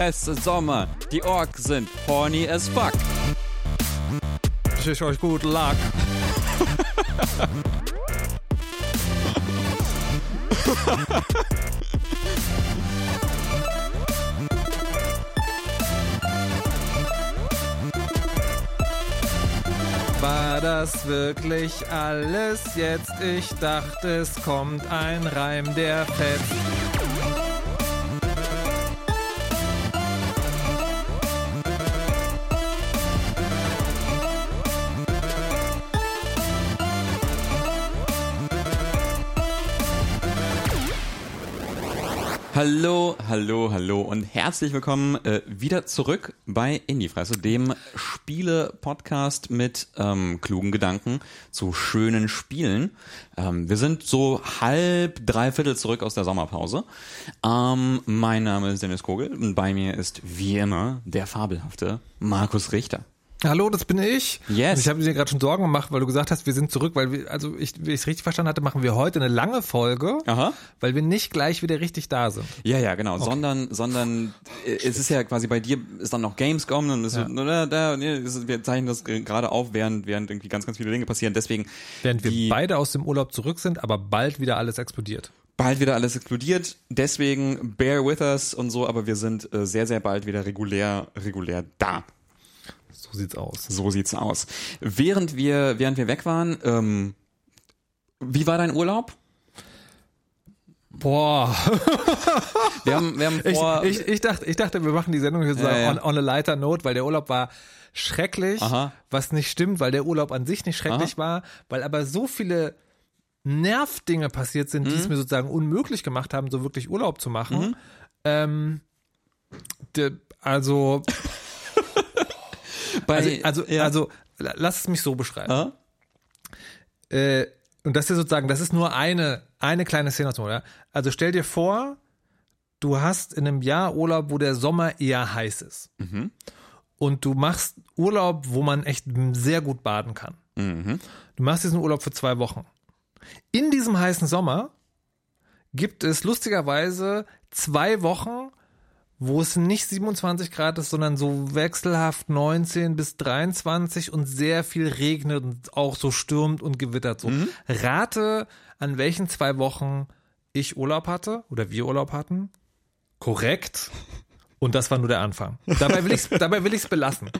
Es ist Sommer, die Orks sind horny as fuck. Ich wünsche euch gut Luck. War das wirklich alles jetzt? Ich dachte, es kommt ein Reim, der fetzt. Hallo, hallo, hallo und herzlich willkommen äh, wieder zurück bei Indiefresse, dem Spiele-Podcast mit ähm, klugen Gedanken zu schönen Spielen. Ähm, wir sind so halb, dreiviertel zurück aus der Sommerpause. Ähm, mein Name ist Dennis Kogel und bei mir ist wie immer der fabelhafte Markus Richter. Hallo, das bin ich. Yes. Und ich habe dir gerade schon Sorgen gemacht, weil du gesagt hast, wir sind zurück, weil wir, also ich, wie ich es richtig verstanden hatte, machen wir heute eine lange Folge, Aha. weil wir nicht gleich wieder richtig da sind. Ja, ja, genau. Sondern, sondern äh, es ist ja quasi bei dir ist dann noch Gamescom und es Ja. wird, da, da, wir zeichnen das gerade auf, während während irgendwie ganz, ganz viele Dinge passieren. Deswegen Während wir die, beide aus dem Urlaub zurück sind, aber bald wieder alles explodiert. bald wieder alles explodiert. Deswegen bear with us und so, aber wir sind äh, sehr, sehr bald wieder regulär, regulär da. So sieht's aus. So sieht's aus. Während wir, während wir weg waren, ähm, wie war dein Urlaub? Boah, Wir haben, wir haben ich, vor. ich, ich, dachte, ich dachte, wir machen die Sendung jetzt Ja, ja. On, on a lighter note, weil der Urlaub war schrecklich, Aha. was nicht stimmt, weil der Urlaub an sich nicht schrecklich war, weil aber so viele Nervdinge passiert sind, die Mhm. es mir sozusagen unmöglich gemacht haben, so wirklich Urlaub zu machen. Ähm, de, also, bei, also, also, ja. also, la- lass es mich so beschreiben. Ah? Äh, und das ist sozusagen, das ist nur eine, eine kleine Szene aus dem Urlaub. Also stell dir vor, du hast in einem Jahr Urlaub, wo der Sommer eher heiß ist. Mhm. Und du machst Urlaub, wo man echt sehr gut baden kann. Mhm. Du machst diesen Urlaub für zwei Wochen. In diesem heißen Sommer gibt es lustigerweise zwei Wochen, wo es nicht 27 Grad ist, sondern so wechselhaft 19 bis 23 und sehr viel regnet und auch so stürmt und gewittert so. Rate, an welchen zwei Wochen ich Urlaub hatte oder wir Urlaub hatten. Korrekt. Und das war nur der Anfang. Dabei will ich dabei will ich's belassen.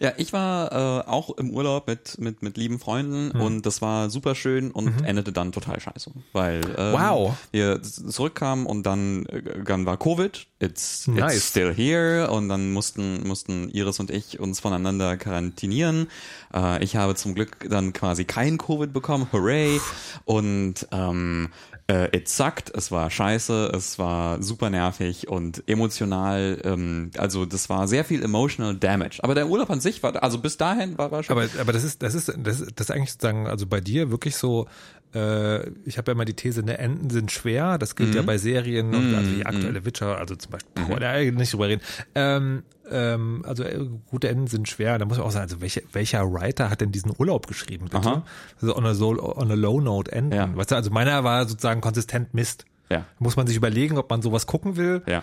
Ja, ich war äh, auch im Urlaub mit, mit, mit lieben Freunden Mhm. und das war super schön und endete dann total scheiße. Weil ähm, Wow. wir zurückkamen und dann, äh, dann war Covid, it's, Nice. it's still here und dann mussten, mussten Iris und ich uns voneinander quarantinieren. Äh, ich habe zum Glück dann quasi kein Covid bekommen, hooray. Und ähm, äh, it sucked, es war scheiße, es war super nervig und emotional, ähm, also das war sehr viel emotional damage. Aber der Urlaub an sich war, also bis dahin war, war schon. Aber, aber das ist, das ist, das das ist eigentlich sozusagen, also bei dir wirklich so, äh, ich habe ja immer die These, ne, Enden sind schwer, das gilt Mhm. ja bei Serien und also die aktuelle Witcher, also zum Beispiel, boah, da nicht drüber reden. Ähm, ähm, also äh, gute Enden sind schwer, da muss man auch sagen, also welche, welcher Writer hat denn diesen Urlaub geschrieben, bitte? Aha. Also on a, so, on a low note enden. Ja. Weißt du, also meiner war sozusagen konsistent Mist. ja, Muss man sich überlegen, ob man sowas gucken will. ja.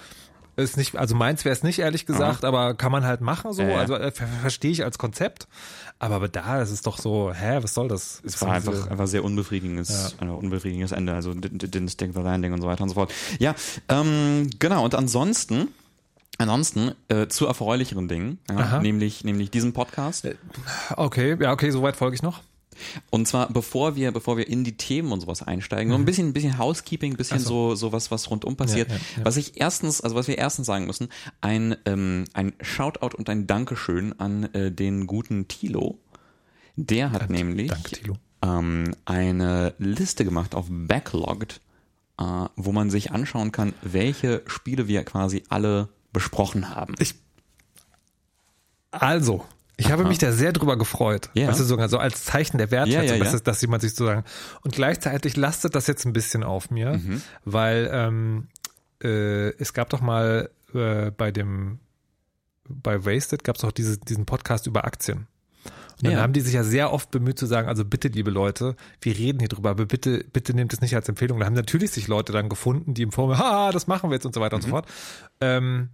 Ist nicht, also meins wäre es nicht, ehrlich gesagt, aber kann man halt machen so. Ja, ja. Also äh, ver verstehe ich als Konzept. Aber, aber da, das ist doch so, hä, was soll das? Es war einfach, einfach sehr unbefriedigendes, ein unbefriedigendes Ende, also didn't stick the landing und so weiter und so fort. Ja, ähm, genau, und ansonsten, ansonsten äh, zu erfreulicheren Dingen, ja, nämlich, nämlich diesen Podcast. Okay, ja, okay, soweit folge ich noch. Und zwar, bevor wir, bevor wir in die Themen und sowas einsteigen, nur ein bisschen, ein bisschen Housekeeping, ein bisschen so, so was, was rundum passiert. Ja, ja, ja. Was ich erstens, also was wir erstens sagen müssen, ein, ähm, ein Shoutout und ein Dankeschön an äh, den guten Tilo. Der hat nämlich danke, Thilo. ähm, eine Liste gemacht auf Backlogged, äh, wo man sich anschauen kann, welche Spiele wir quasi alle besprochen haben. Ich, also, ich habe mich da sehr drüber gefreut. Ja. Weißt du, sogar so als Zeichen der Wertschätzung, Ja, ja. Dass, es- dass jemand sich sozusagen, und gleichzeitig lastet das jetzt ein bisschen auf mir, Mhm. weil ähm, äh, es gab doch mal äh, bei dem, bei Wasted gab es doch diese, diesen Podcast über Aktien. Und dann Ja. haben die sich ja sehr oft bemüht zu sagen, also bitte, liebe Leute, wir reden hier drüber, aber bitte, bitte nehmt es nicht als Empfehlung. Da haben natürlich sich Leute dann gefunden, die im Forum, ha, das machen wir jetzt und so weiter und so fort. Ähm,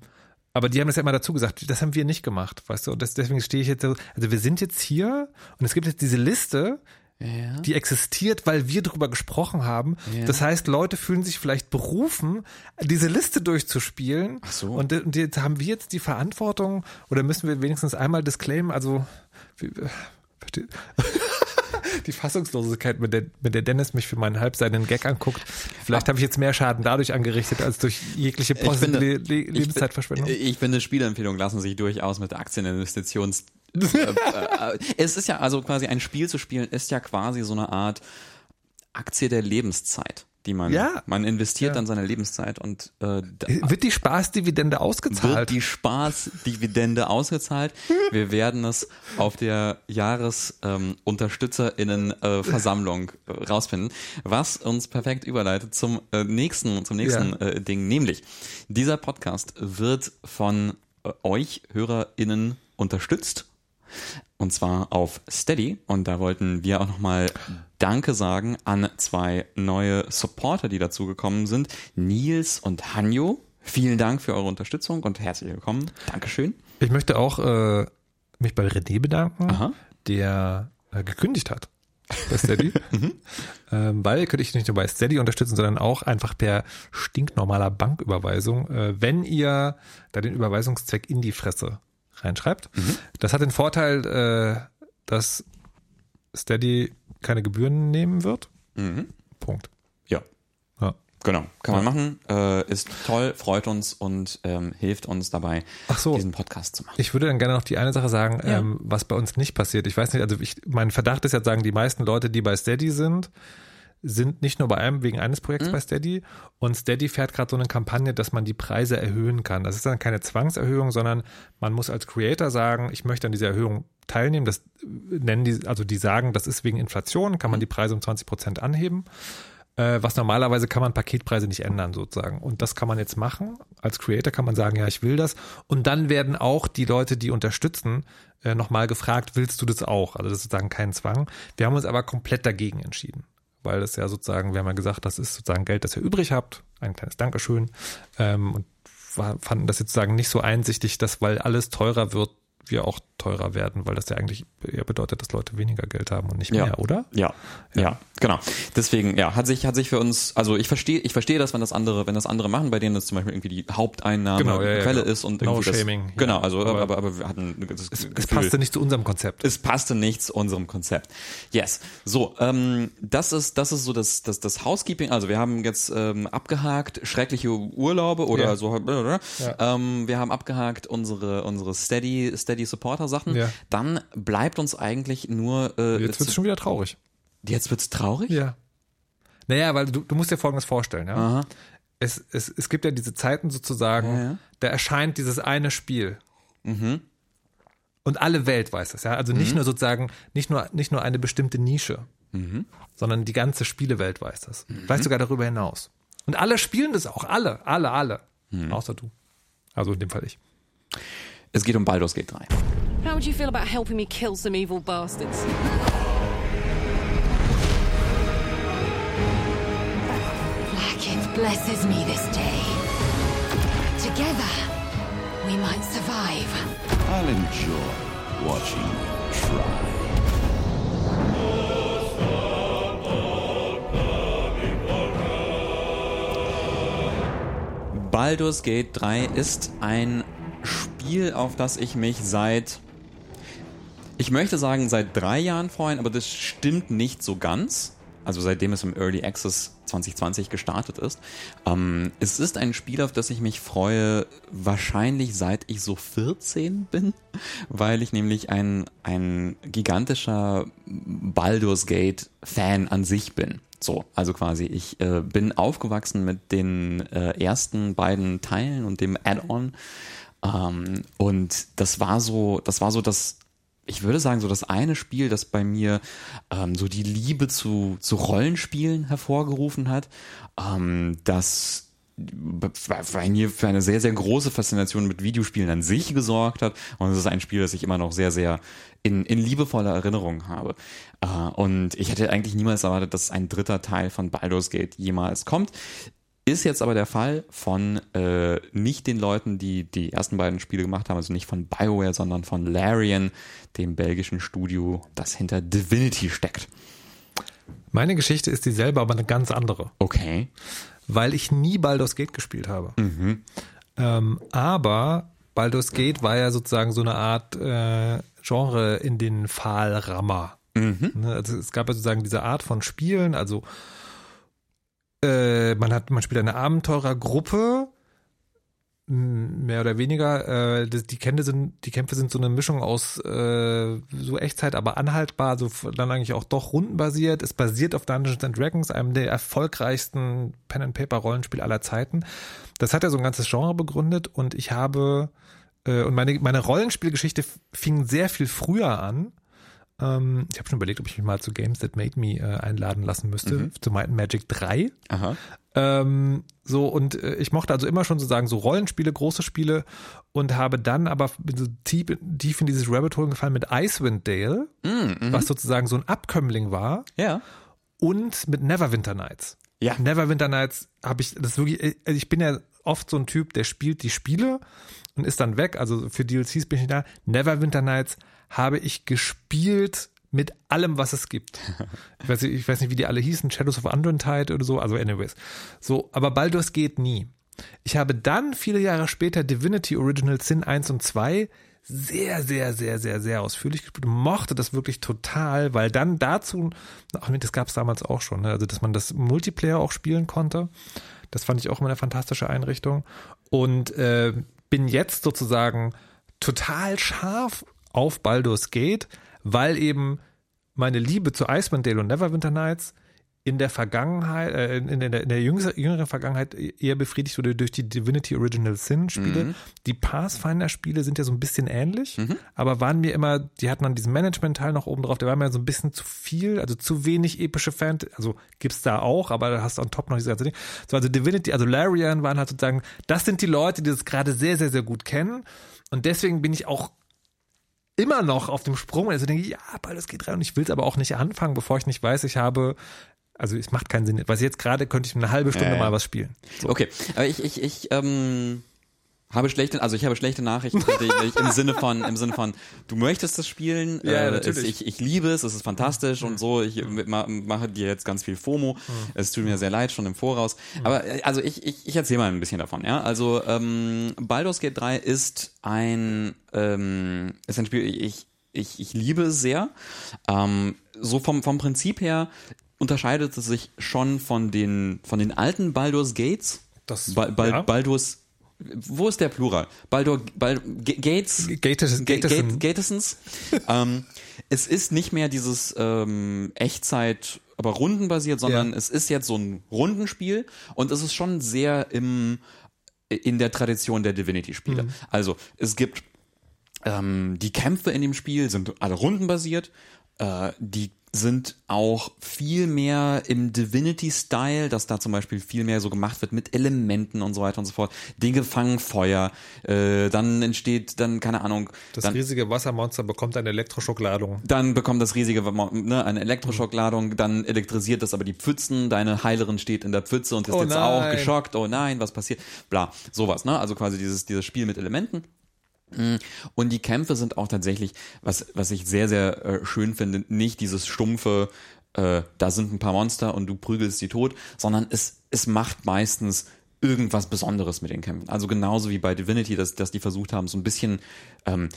Aber die haben das ja immer dazu gesagt, das haben wir nicht gemacht, weißt du? Und das, deswegen stehe ich jetzt so, also wir sind jetzt hier und es gibt jetzt diese Liste, Ja. die existiert, weil wir drüber gesprochen haben. Ja. Das heißt, Leute fühlen sich vielleicht berufen, diese Liste durchzuspielen. Ach so. Und, und jetzt haben wir jetzt die Verantwortung oder müssen wir wenigstens einmal disclaimen, also äh, versteh- die Fassungslosigkeit, mit der, mit der Dennis mich für meinen halbseitigen Gag anguckt. Vielleicht habe ich jetzt mehr Schaden dadurch angerichtet, als durch jegliche Ich positive Le Le Ich Lebenszeitverschwendung. bin- Ich finde, Spielempfehlungen lassen sich durchaus mit Aktieninvestitions. äh, äh, es ist ja also quasi ein Spiel zu spielen, ist ja quasi so eine Art Aktie der Lebenszeit, die man Ja. man investiert Ja. dann seine Lebenszeit und äh, da Wird die Spaßdividende wird ausgezahlt? die Spaßdividende ausgezahlt. Wir werden es auf der Jahres ähm, UnterstützerInnen äh, Versammlung äh, rausfinden, was uns perfekt überleitet zum äh, nächsten zum nächsten Ja. äh, Ding, nämlich dieser Podcast wird von äh, euch HörerInnen unterstützt und zwar auf Steady. Und da wollten wir auch nochmal Danke sagen an zwei neue Supporter, die dazugekommen sind. Nils und Hanjo. Vielen Dank für eure Unterstützung und herzlich willkommen. Dankeschön. Ich möchte auch äh, mich bei René bedanken, Aha. der äh, gekündigt hat bei Steady. ähm, weil könnte ich nicht nur bei Steady unterstützen, sondern auch einfach per stinknormaler Banküberweisung, äh, wenn ihr da den Überweisungszweck in die Fresse reinschreibt. Das hat den Vorteil, äh, dass Steady keine Gebühren nehmen wird. Mhm. Punkt. Ja, Ja. genau. Kann man machen. Äh, ist toll, freut uns und ähm, hilft uns dabei, Ach so. diesen Podcast zu machen. Ich würde dann gerne noch die eine Sache sagen, Ja. ähm, was bei uns nicht passiert. Ich weiß nicht, also ich, mein Verdacht ist jetzt sagen, die meisten Leute, die bei Steady sind, sind nicht nur bei einem wegen eines Projekts bei Steady und Steady fährt gerade so eine Kampagne, dass man die Preise erhöhen kann. Das ist dann keine Zwangserhöhung, sondern man muss als Creator sagen, ich möchte an dieser Erhöhung teilnehmen. Das nennen die, also die sagen, das ist wegen Inflation, kann man die Preise um 20 Prozent anheben. Äh, was normalerweise kann man Paketpreise nicht ändern sozusagen. Und das kann man jetzt machen. Als Creator kann man sagen, ja, ich will das. Und dann werden auch die Leute, die unterstützen, äh, nochmal gefragt, willst du das auch? Also das ist sozusagen kein Zwang. Wir haben uns aber komplett dagegen entschieden. Weil das ja sozusagen, wir haben ja gesagt, das ist sozusagen Geld, das ihr übrig habt. Ein kleines Dankeschön. Ähm, und war, fanden das jetzt sozusagen nicht so einsichtig, dass weil alles teurer wird, wir auch teurer werden, weil das ja eigentlich eher bedeutet, dass Leute weniger Geld haben und nicht Ja. mehr, oder? Ja, ja, genau. Deswegen, ja, hat sich, hat sich für uns, also ich verstehe, ich verstehe das, wenn das andere, wenn das andere machen, bei denen das zum Beispiel irgendwie die Haupteinnahme Genau, ja, ja, Quelle genau. ist und No irgendwie das, shaming, ja. genau, also, aber, Aber aber, wir hatten das Es, Gefühl, es passte nicht zu unserem Konzept. es passte nicht zu unserem Konzept. Yes. So, ähm, das ist, das ist so das, das, das Housekeeping. Also wir haben jetzt ähm, abgehakt schreckliche Urlaube oder Ja. so. Ja. Ähm, wir haben abgehakt unsere, unsere Steady, Steady Supporter Sachen. Ja. Dann bleibt uns eigentlich nur, äh, Jetzt wird es schon wieder traurig. jetzt wird's traurig? Ja. Naja, weil du, du musst dir Folgendes vorstellen, ja. Aha. Es, es, es gibt ja diese Zeiten sozusagen, Ja, ja. da erscheint dieses eine Spiel. Mhm. Und alle Welt weiß das, ja. Also nicht nur sozusagen, nicht nur, nicht nur eine bestimmte Nische, Mhm. sondern die ganze Spielewelt weiß das. Vielleicht sogar darüber hinaus. Und alle spielen das auch. Alle, alle, alle. Mhm. Außer du. Also in dem Fall ich. Es geht um Baldur's Gate 3. How would you feel about helping me kill some evil bastards? Blackith blesses me this day. Together, we might survive. I'll enjoy watching you try. Baldur's Gate 3 ist ein Spiel, auf das ich mich seit, ich möchte sagen seit drei Jahren freuen, aber das stimmt nicht so ganz. Also seitdem es im Early Access 2020 gestartet ist. Ähm, es ist ein Spiel, auf das ich mich freue, wahrscheinlich seit ich so 14 bin, weil ich nämlich ein, ein gigantischer Baldur's Gate Fan an sich bin. So, also quasi, ich äh, bin aufgewachsen mit den äh, ersten beiden Teilen und dem Add-on. Ähm, und das war so, das war so das, ich würde sagen, so das eine Spiel, das bei mir ähm, so die Liebe zu, zu Rollenspielen hervorgerufen hat, ähm, das bei mir für eine sehr, sehr große Faszination mit Videospielen an sich gesorgt hat. Und es ist ein Spiel, das ich immer noch sehr, sehr in, in liebevoller Erinnerung habe. Äh, und ich hätte eigentlich niemals erwartet, dass ein dritter Teil von Baldur's Gate jemals kommt. Ist jetzt aber der Fall von äh, nicht den Leuten, die die ersten beiden Spiele gemacht haben, also nicht von BioWare, sondern von Larian, dem belgischen Studio, das hinter Divinity steckt. Meine Geschichte ist dieselbe, aber eine ganz andere. Okay. weil ich nie Baldur's Gate gespielt habe. Ähm, aber Baldur's Gate war ja sozusagen so eine Art äh, Genre in den Pfahlrammer. Ne, also es gab ja sozusagen diese Art von Spielen, also äh, man hat, man spielt eine Abenteurergruppe, mehr oder weniger. Äh, die, Kämpfe sind, die Kämpfe sind so eine Mischung aus äh, so Echtzeit, aber anhaltbar, so dann eigentlich auch doch rundenbasiert. Es basiert auf Dungeons and Dragons, einem der erfolgreichsten Pen-and-Paper-Rollenspiele aller Zeiten. Das hat ja so ein ganzes Genre begründet und ich habe äh, und meine, meine Rollenspielgeschichte fing sehr viel früher an. Ähm, ich habe schon überlegt, ob ich mich mal zu Games That Made Me äh, einladen lassen müsste, zu Might and Magic 3. Aha. Ähm, so, und äh, ich mochte also immer schon sozusagen so Rollenspiele, große Spiele und habe dann aber so tief, tief in dieses Rabbit Hole gefallen mit Icewind Dale, was sozusagen so ein Abkömmling war Ja. und mit Neverwinter Nights. Ja. Neverwinter Nights habe ich, das wirklich, also ich bin ja oft so ein Typ, der spielt die Spiele und ist dann weg. Also für DLCs bin ich da. Neverwinter Nights habe ich gespielt mit allem, was es gibt. Ich weiß, nicht, ich weiß nicht, wie die alle hießen, Shadows of Undrentide oder so, also anyways. So, aber Baldur's geht nie. Ich habe dann viele Jahre später Divinity Original Sin 1 und 2 sehr, sehr, sehr, sehr, sehr ausführlich gespielt und mochte das wirklich total, weil dann dazu, ach nee, das gab es damals auch schon, ne? also dass man das Multiplayer auch spielen konnte. Das fand ich auch immer eine fantastische Einrichtung. Und äh, bin jetzt sozusagen total scharf auf Baldur's Gate, weil eben meine Liebe zu Icewind Dale und Neverwinter Nights in der Vergangenheit, äh, in, der, in der jüngeren, jüngeren Vergangenheit eher befriedigt wurde durch die Divinity Original Sin Spiele. Die Pathfinder Spiele sind ja so ein bisschen ähnlich, aber waren mir immer, die hatten dann diesen Management-Teil noch oben drauf, der war mir so ein bisschen zu viel, also zu wenig epische Fantasy, also gibt's da auch, aber da hast du on top noch diese ganze Ding. So, also Divinity, also Larian waren halt sozusagen, das sind die Leute, die das gerade sehr, sehr, sehr gut kennen und deswegen bin ich auch immer noch auf dem Sprung. Also denke ich, ja, Baldur's geht rein und ich will es aber auch nicht anfangen, bevor ich nicht weiß, ich habe, also es macht keinen Sinn. Was jetzt gerade könnte ich eine halbe Stunde ja. mal was spielen. So. Okay, aber ich, ich, ich ähm, habe schlechte, also ich habe schlechte Nachrichten im Sinne von, im Sinne von, du möchtest das spielen, Ja, äh, natürlich. es, ich, ich liebe es, es ist fantastisch und so, ich ma, mache dir jetzt ganz viel FOMO, es tut mir sehr leid schon im Voraus, aber äh, also ich, ich, ich erzähle mal ein bisschen davon, ja, also ähm, Baldur's Gate 3 ist ein, ähm, ist ein Spiel, ich, ich, ich liebe es sehr, ähm, so vom, vom Prinzip her unterscheidet es sich schon von den, von den alten Baldur's Gates, Das- Bal Bal ja. Baldur's, wo ist der Plural? Baldur, Bal G- Gates? Gates- Ga- Gatesen. Gate- Gatesons? ähm, es ist nicht mehr dieses ähm, Echtzeit, aber rundenbasiert, sondern Ja. es ist jetzt so ein Rundenspiel und es ist schon sehr im, in der Tradition der Divinity-Spiele. Also es gibt ähm, die Kämpfe in dem Spiel sind alle rundenbasiert. Äh, die sind auch viel mehr im Divinity-Style, dass da zum Beispiel viel mehr so gemacht wird mit Elementen und so weiter und so fort. Dinge fangen Feuer, äh, dann entsteht dann, keine Ahnung, Das dann, riesige Wassermonster bekommt eine Elektroschockladung. dann bekommt das riesige, ne, eine Elektroschockladung, dann elektrisiert das aber die Pfützen, deine Heilerin steht in der Pfütze und ist Oh jetzt auch nein. geschockt, oh nein, was passiert, bla, sowas, ne, also quasi dieses, dieses Spiel mit Elementen. Mm, Und die Kämpfe sind auch tatsächlich, was, was ich sehr, sehr äh, schön finde, nicht dieses stumpfe, äh, da sind ein paar Monster und du prügelst die tot, sondern es, es macht meistens irgendwas Besonderes mit den Kämpfen. Also genauso wie bei Divinity, dass, dass die versucht haben, so ein bisschen, ähm,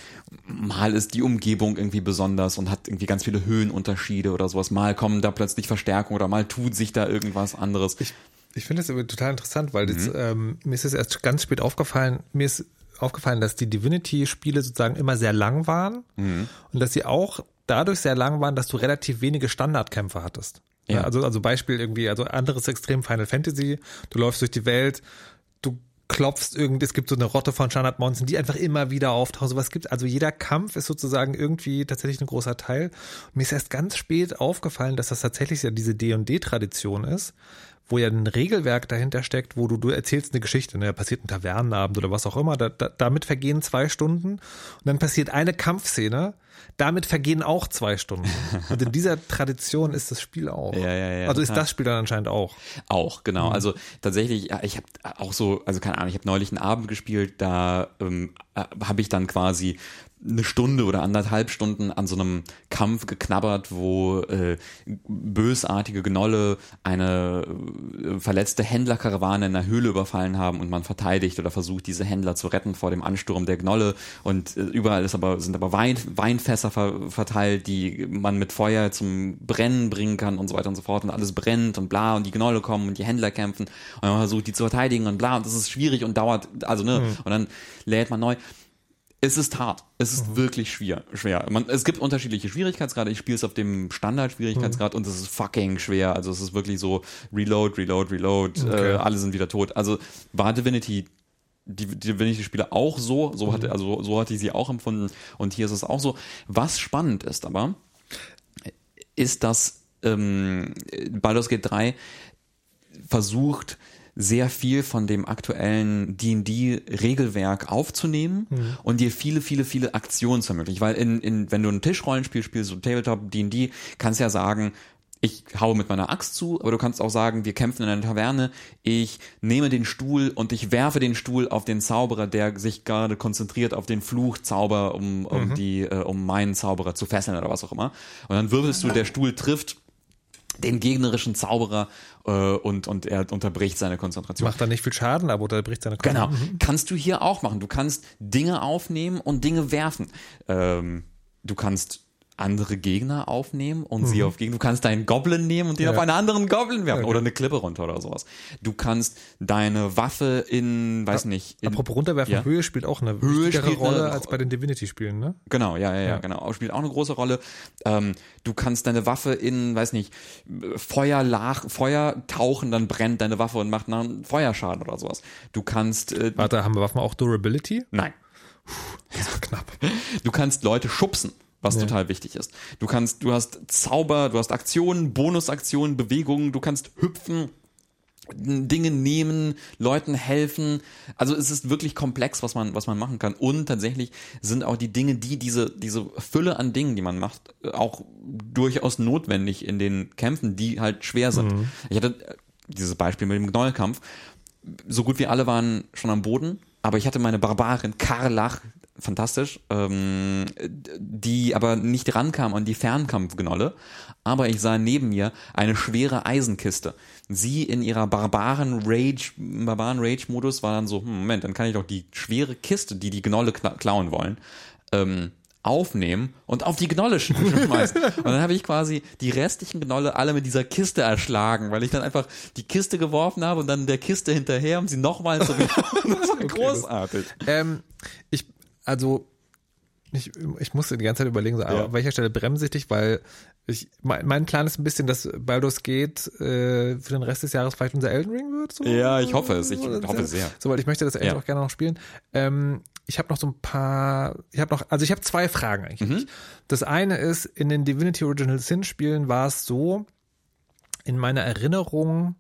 mal ist die Umgebung irgendwie besonders und hat irgendwie ganz viele Höhenunterschiede oder sowas. Mal kommen da plötzlich Verstärkungen oder mal tut sich da irgendwas anderes. Ich, ich finde das aber total interessant, weil das, Mhm. ähm, mir ist es erst ganz spät aufgefallen, mir ist aufgefallen, dass die Divinity-Spiele sozusagen immer sehr lang waren Mhm. und dass sie auch dadurch sehr lang waren, dass du relativ wenige Standardkämpfe hattest. Ja. Ja. Also, also Beispiel irgendwie, also anderes Extrem Final Fantasy, du läufst durch die Welt, du klopfst irgend, es gibt so eine Rotte von Standardmonstern, die einfach immer wieder auftauchen, sowas gibt. Also jeder Kampf ist sozusagen irgendwie tatsächlich ein großer Teil. Und mir ist erst ganz spät aufgefallen, dass das tatsächlich ja diese D&D-Tradition ist, wo ja ein Regelwerk dahinter steckt, wo du, du erzählst eine Geschichte, ne, passiert ein Tavernenabend oder was auch immer, da, da, damit vergehen zwei Stunden und dann passiert eine Kampfszene, damit vergehen auch zwei Stunden. Und in dieser Tradition ist das Spiel auch. Ja, ja, ja, also ist total. das Spiel dann anscheinend auch. Auch, Mhm. genau. Also tatsächlich, ich habe auch so, also keine Ahnung, ich habe neulich einen Abend gespielt, da ähm, äh, habe ich dann quasi eine Stunde oder anderthalb Stunden an so einem Kampf geknabbert, wo äh, bösartige Gnolle eine äh, verletzte Händlerkarawane in einer Höhle überfallen haben und man verteidigt oder versucht, diese Händler zu retten vor dem Ansturm der Gnolle und äh, überall ist aber, sind aber Wein, Weinfässer ver verteilt, die man mit Feuer zum Brennen bringen kann und so weiter und so fort und alles brennt und bla und die Gnolle kommen und die Händler kämpfen und man versucht, die zu verteidigen und bla und das ist schwierig und dauert, also ne, und dann lädt man neu es ist hart. Es ist wirklich schwer. schwer. Man, es gibt unterschiedliche Schwierigkeitsgrade. Ich spiele es auf dem Standard-Schwierigkeitsgrad und es ist fucking schwer. Also es ist wirklich so Reload, Reload, Reload. Okay. Äh, alle sind wieder tot. Also war Divinity die die Divinity-Spiele auch so, so hatte, also so hatte ich sie auch empfunden und hier ist es auch so. Was spannend ist aber, ist, dass ähm, Baldur's Gate 3 versucht, sehr viel von dem aktuellen D&D-Regelwerk aufzunehmen und dir viele, viele, viele Aktionen zu ermöglichen. Weil in, in, wenn du ein Tischrollenspiel spielst, so Tabletop, D&D, kannst ja sagen, ich haue mit meiner Axt zu, aber du kannst auch sagen, wir kämpfen in einer Taverne, ich nehme den Stuhl und ich werfe den Stuhl auf den Zauberer, der sich gerade konzentriert auf den Fluchzauber, um, um die, äh, um meinen Zauberer zu fesseln oder was auch immer. Und dann würfelst du, der Stuhl trifft den gegnerischen Zauberer äh, und, und er unterbricht seine Konzentration. Macht dann nicht viel Schaden, aber unterbricht seine Genau. Mhm. Kannst du hier auch machen. Du kannst Dinge aufnehmen und Dinge werfen. Ähm, du kannst andere Gegner aufnehmen und sie auf Gegner. Du kannst deinen Goblin nehmen und den Mhm. Ja. auf einen anderen Goblin werfen Ja, oder eine Klippe runter oder sowas. Du kannst deine Waffe in, weiß nicht, in, Apropos runterwerfen, Ja. Höhe spielt auch eine Höhe wichtigere eine Rolle Ro- als bei den Divinity-Spielen, ne? Genau, ja, ja, ja, genau. Spielt auch eine große Rolle. Ähm, du kannst deine Waffe in, weiß nicht, Feuer, lach, Feuer tauchen, dann brennt deine Waffe und macht einen Feuerschaden oder sowas. Du kannst, äh, Warte, haben wir Waffen auch Durability? nein, Das war knapp. du kannst Leute schubsen, was total wichtig ist. Du kannst, du hast Zauber, du hast Aktionen, Bonusaktionen, Bewegungen, du kannst hüpfen, Dinge nehmen, Leuten helfen. Also es ist wirklich komplex, was man, was man machen kann. Und tatsächlich sind auch die Dinge, die diese, diese Fülle an Dingen, die man macht, auch durchaus notwendig in den Kämpfen, die halt schwer sind. Ich hatte dieses Beispiel mit dem Gnollkampf. So gut wie alle waren schon am Boden, aber ich hatte meine Barbarin Karlach, fantastisch, ähm, die aber nicht rankam an die Fernkampfgnolle. Aber ich sah neben mir eine schwere Eisenkiste. Sie in ihrer Barbaren Rage, Barbaren Rage Modus war dann so, hm, Moment, dann kann ich doch die schwere Kiste, die die Gnolle kla klauen wollen, ähm, aufnehmen und auf die Gnolle sch- schmeißen. Und dann habe ich quasi die restlichen Gnolle alle mit dieser Kiste erschlagen, weil ich dann einfach die Kiste geworfen habe und dann der Kiste hinterher, um sie nochmal zu das war großartig. Ähm, ich, also, ich, ich musste die ganze Zeit überlegen, so, aber Ja. an welcher Stelle bremse ich dich, weil ich, mein, mein Plan ist ein bisschen, dass Baldur's Gate äh, für den Rest des Jahres vielleicht unser Elden Ring wird. So. Ja, ich hoffe es. Ich Oder hoffe so. sehr. So, weil ich möchte das Elden Ja. auch gerne noch spielen. Ähm, ich habe noch so ein paar, ich habe noch, also ich habe zwei Fragen eigentlich. Mhm. Das eine ist, in den Divinity Original Sin Spielen war es so, in meiner Erinnerung,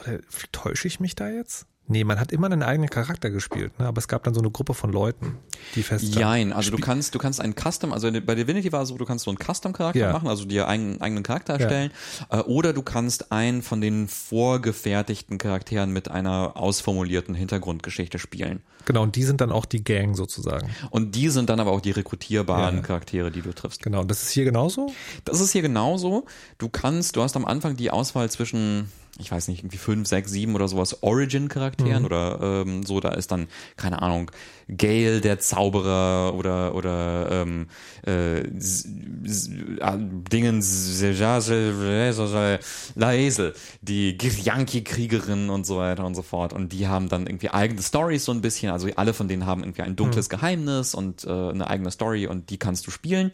oder täusche ich mich da jetzt? Nee, man hat immer einen eigenen Charakter gespielt, ne? aber es gab dann so eine Gruppe von Leuten, die fest Jein, also du kannst, du kannst einen Custom, also bei Divinity war es so, du kannst so einen Custom-Charakter Ja. machen, also dir einen eigenen Charakter erstellen, äh, oder du kannst einen von den vorgefertigten Charakteren mit einer ausformulierten Hintergrundgeschichte spielen. Genau, und die sind dann auch die Gang sozusagen. Und die sind dann aber auch die rekrutierbaren Ja. Charaktere, die du triffst. Genau, und das ist hier genauso? Das ist hier genauso. Du kannst, du hast am Anfang die Auswahl zwischen, ich weiß nicht, irgendwie fünf, sechs, sieben oder sowas Origin-Charakteren oder ähm, so. Da ist dann, keine Ahnung, Gale, der Zauberer oder oder ähm, äh, ah, Dingen Laesel, die Gyrjanki-Kriegerin und so weiter und so fort. Und die haben dann irgendwie eigene Stories so ein bisschen. Also alle von denen haben irgendwie ein dunkles Geheimnis und äh, eine eigene Story und die kannst du spielen.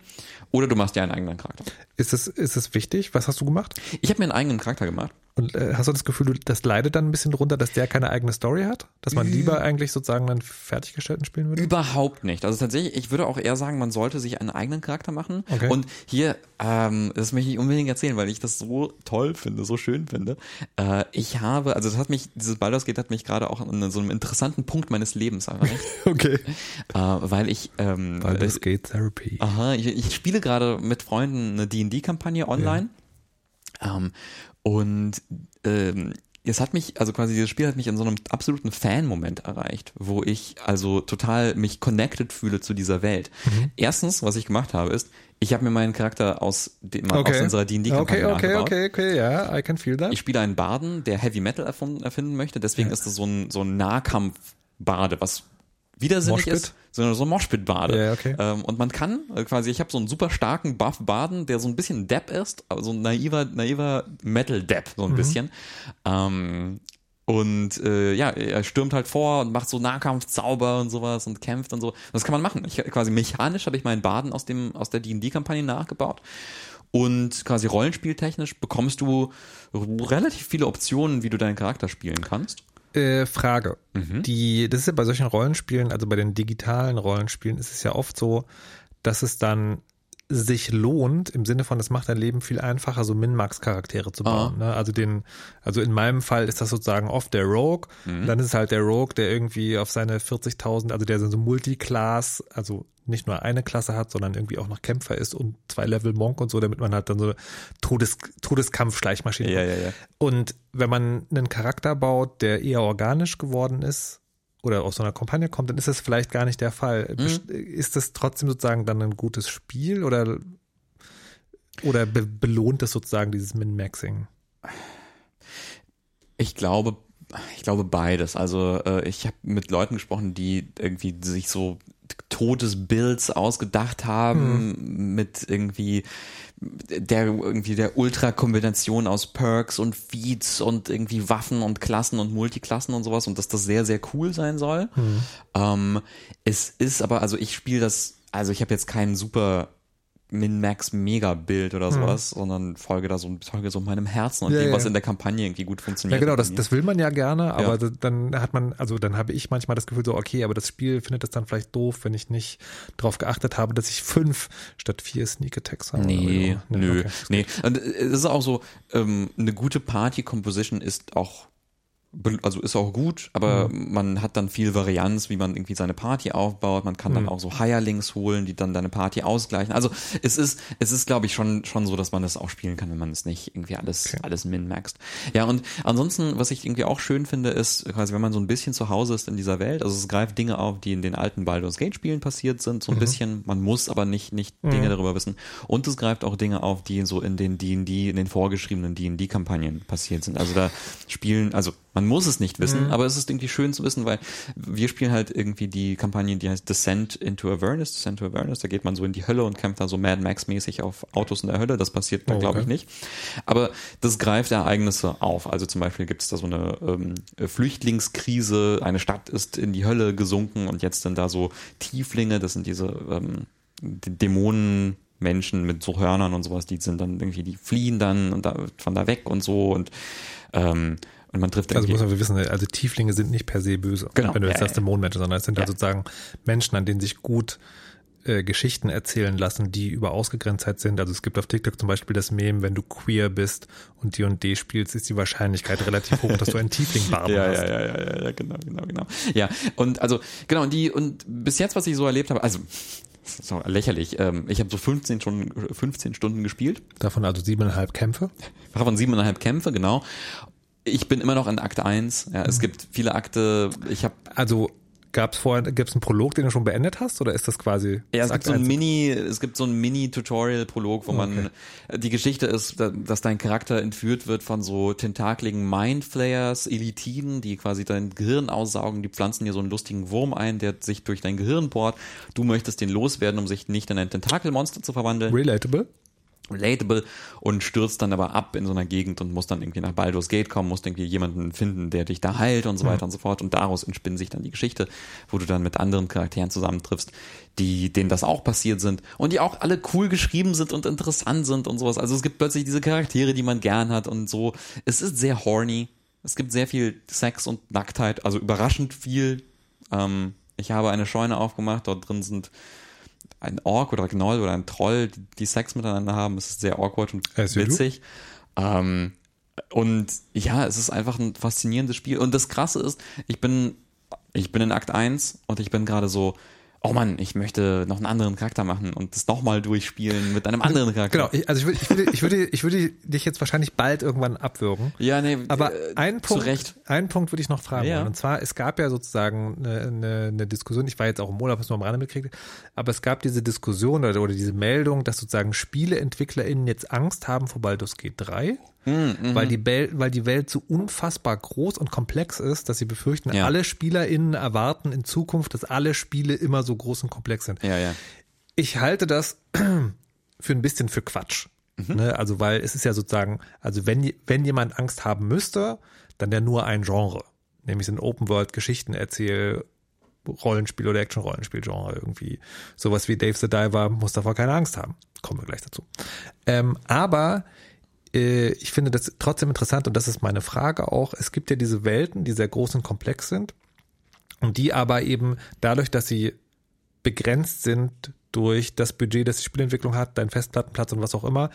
Oder du machst dir einen eigenen Charakter. Ist es, ist es wichtig? Was hast du gemacht? Ich habe mir einen eigenen Charakter gemacht. Und äh, hast du das Gefühl, das leidet dann ein bisschen drunter, dass der keine eigene Story hat? Dass man lieber eigentlich sozusagen einen fertiggestellten spielen würde? Überhaupt nicht. Also tatsächlich, ich würde auch eher sagen, man sollte sich einen eigenen Charakter machen. Okay. Und hier, ähm, das möchte ich unbedingt erzählen, weil ich das so toll finde, so schön finde. Äh, ich habe, also das hat mich, dieses Baldur's Gate hat mich gerade auch an so einem interessanten Punkt meines Lebens erreicht. Okay. äh, weil ich, ähm, Baldur's Gate Therapy. Aha, ich, ich spiele gerade mit Freunden eine D&D-Kampagne online. Ähm, und ähm, es hat mich, also quasi dieses Spiel hat mich in so einem absoluten Fan-Moment erreicht, wo ich also total mich connected fühle zu dieser Welt. Mhm. Erstens, was ich gemacht habe, ist, ich habe mir meinen Charakter aus, dem, aus unserer D&D-Kampagne Okay, okay, nachgebaut. okay, okay, ja, I can feel that. Ich spiele einen Barden, der Heavy Metal erfunden, erfinden möchte, deswegen ist es so ein, so ein Nahkampf-Bade, was widersinnig Moshpit? ist, sondern so ein Moshpit-Bade. Ja, okay. Ähm, und man kann äh, quasi, ich habe so einen super starken Buff-Baden, der so ein bisschen Depp ist, aber so ein naiver, naiver Metal-Depp, so ein bisschen. Ähm, und äh, ja, er stürmt halt vor und macht so Nahkampfzauber und sowas und kämpft und so. Das kann man machen. Ich, quasi mechanisch habe ich meinen Baden aus dem aus der D&D-Kampagne nachgebaut. Und quasi rollenspieltechnisch bekommst du relativ viele Optionen, wie du deinen Charakter spielen kannst. Äh, Frage. Mhm. Die, das ist ja bei solchen Rollenspielen, also bei den digitalen Rollenspielen, ist es ja oft so, dass es dann sich lohnt, im Sinne von, das macht dein Leben viel einfacher, so Min-Max-Charaktere zu bauen. Ne? Also den, also in meinem Fall ist das sozusagen oft der Rogue. Und dann ist es halt der Rogue, der irgendwie auf seine 40.000, also der so Multiclass, also nicht nur eine Klasse hat, sondern irgendwie auch noch Kämpfer ist und zwei Level Monk und so, damit man halt dann so Todes, Todeskampf-Schleichmaschine Ja, ja, ja. Und wenn man einen Charakter baut, der eher organisch geworden ist oder aus so einer Kampagne kommt, dann ist das vielleicht gar nicht der Fall. Best- Ist das trotzdem sozusagen dann ein gutes Spiel oder, oder be belohnt das sozusagen dieses Min-Maxing? Ich glaube, ich glaube beides. Also äh, ich habe mit Leuten gesprochen, die irgendwie sich so Todesbuilds ausgedacht haben mit irgendwie der irgendwie der Ultra-Kombination aus Perks und Feeds und irgendwie Waffen und Klassen und Multiklassen und sowas und dass das sehr, sehr cool sein soll. Ähm, es ist aber, also ich spiele das, also ich habe jetzt keinen super Min-Max-Mega-Bild oder sowas, sondern folge da so, folge so meinem Herzen und Ja, dem, ja. was in der Kampagne irgendwie gut Ja, funktioniert. genau, hat das, das will man ja gerne, aber Ja. da- dann hat man, also dann habe ich manchmal das Gefühl so, okay, aber das Spiel findet es dann vielleicht doof, wenn ich nicht darauf geachtet habe, dass ich fünf statt vier Sneak Attacks habe. Nee, nö, okay. nee. Und äh, es ist auch so, ähm, eine gute Party-Composition ist auch, also ist auch gut, aber Mhm. man hat dann viel Varianz, wie man irgendwie seine Party aufbaut. Man kann dann Mhm. auch so Hirelings holen, die dann deine Party ausgleichen. Also es ist, es ist, glaube ich, schon, schon so, dass man das auch spielen kann, wenn man es nicht irgendwie alles, Okay. alles min-maxt. Ja, und ansonsten, was ich irgendwie auch schön finde, ist, quasi, wenn man so ein bisschen zu Hause ist in dieser Welt, also es greift Dinge auf, die in den alten Baldur's Gate Spielen passiert sind, so ein bisschen. Man muss aber nicht, nicht Dinge darüber wissen. Und es greift auch Dinge auf, die so in den D&D, in den vorgeschriebenen D&D-Kampagnen passiert sind. Also da spielen, also man muss es nicht wissen, aber es ist irgendwie schön zu wissen, weil wir spielen halt irgendwie die Kampagne, die heißt Descent into Avernus, Descent to Avernus, da geht man so in die Hölle und kämpft da so Mad Max-mäßig auf Autos in der Hölle, das passiert da Oh, glaube ich okay. nicht. Aber das greift Ereignisse auf. Also zum Beispiel gibt es da so eine ähm, Flüchtlingskrise, eine Stadt ist in die Hölle gesunken und jetzt sind da so Tieflinge, das sind diese ähm, Dämonen. Menschen mit so Hörnern und sowas, die sind dann irgendwie, die fliehen dann und da, von da weg und so und ähm, und man trifft Also muss man wissen, also Tieflinge sind nicht per se böse, Genau. wenn du jetzt Ja, sagst. Dämonenmenschen, sondern es sind halt Ja. sozusagen Menschen, an denen sich gut äh, Geschichten erzählen lassen, die über Ausgegrenztheit sind. Also es gibt auf TikTok zum Beispiel das Meme, wenn du queer bist und D und D spielst, ist die Wahrscheinlichkeit relativ hoch, dass du einen Tiefling-Barben Ja, hast. ja, ja, ja, ja, ja, genau, genau, genau. Ja, und also, genau, und die, und bis jetzt, was ich so erlebt habe, also, so lächerlich, ähm, ich habe so 15 Stunden, 15 Stunden gespielt, Davon also siebeneinhalb Kämpfe. davon siebeneinhalb Kämpfe, genau. Ich bin immer noch in Akt 1, ja, es gibt viele Akte, ich habe Also gab es vorher, gibt es einen Prolog, den du schon beendet hast, oder ist das quasi? Ja, es gibt so ein Mini, es gibt so ein Mini-Tutorial-Prolog, wo man, die Geschichte ist, da- dass dein Charakter entführt wird von so tentakligen Mindflayers, Elitiden, die quasi dein Gehirn aussaugen, die pflanzen dir so einen lustigen Wurm ein, der sich durch dein Gehirn bohrt. Du möchtest den loswerden, um sich nicht in ein Tentakelmonster zu verwandeln. Relatable? Relatable und stürzt dann aber ab in so einer Gegend und muss dann irgendwie nach Baldur's Gate kommen, musst irgendwie jemanden finden, der dich da heilt und so weiter und so fort und daraus entspinnt sich dann die Geschichte, wo du dann mit anderen Charakteren zusammentriffst, die denen das auch passiert sind und die auch alle cool geschrieben sind und interessant sind und sowas. Also es gibt plötzlich diese Charaktere, die man gern hat und so. Es ist sehr horny. Es gibt sehr viel Sex und Nacktheit, also überraschend viel. Ähm, ich habe eine Scheune aufgemacht, dort drin sind ein Ork oder Gnoll oder ein Troll, die, die Sex miteinander haben. Es ist sehr awkward und do. witzig. Ähm, und ja, es ist einfach ein faszinierendes Spiel. Und das Krasse ist, ich bin, ich bin in Akt 1 und ich bin gerade so, oh Mann, ich möchte noch einen anderen Charakter machen und das nochmal durchspielen mit einem anderen Charakter. Genau, also ich würde, ich würde, ich würde, ich würde dich jetzt wahrscheinlich bald irgendwann abwürgen. Ja, nee, Aber äh, ein Punkt, Recht. einen Punkt würde ich noch fragen Ja. wollen. Und zwar, es gab ja sozusagen eine, eine, eine Diskussion, ich war jetzt auch im Urlaub, was nur am Rande mitgekriegt, aber es gab diese Diskussion oder, oder diese Meldung, dass sozusagen SpieleentwicklerInnen jetzt Angst haben vor Baldur's Gate 3, Mhm. weil, die Welt, weil die Welt so unfassbar groß und komplex ist, dass sie befürchten, Ja. alle SpielerInnen erwarten in Zukunft, dass alle Spiele immer so groß und komplex sind. Ja, ja. Ich halte das für ein bisschen für Quatsch. Ne? Also, weil es ist ja sozusagen, also wenn, wenn jemand Angst haben müsste, dann ja nur ein Genre. Nämlich so ein Open-World-Geschichten erzähl Rollenspiel oder Action-Rollenspiel-Genre irgendwie. Sowas wie Dave the Diver muss davor keine Angst haben. Kommen wir gleich dazu. Ähm, aber ich finde das trotzdem interessant und das ist meine Frage auch. Es gibt ja diese Welten, die sehr groß und komplex sind und die aber eben dadurch, dass sie begrenzt sind durch das Budget, das die Spielentwicklung hat, dein Festplattenplatz und was auch immer,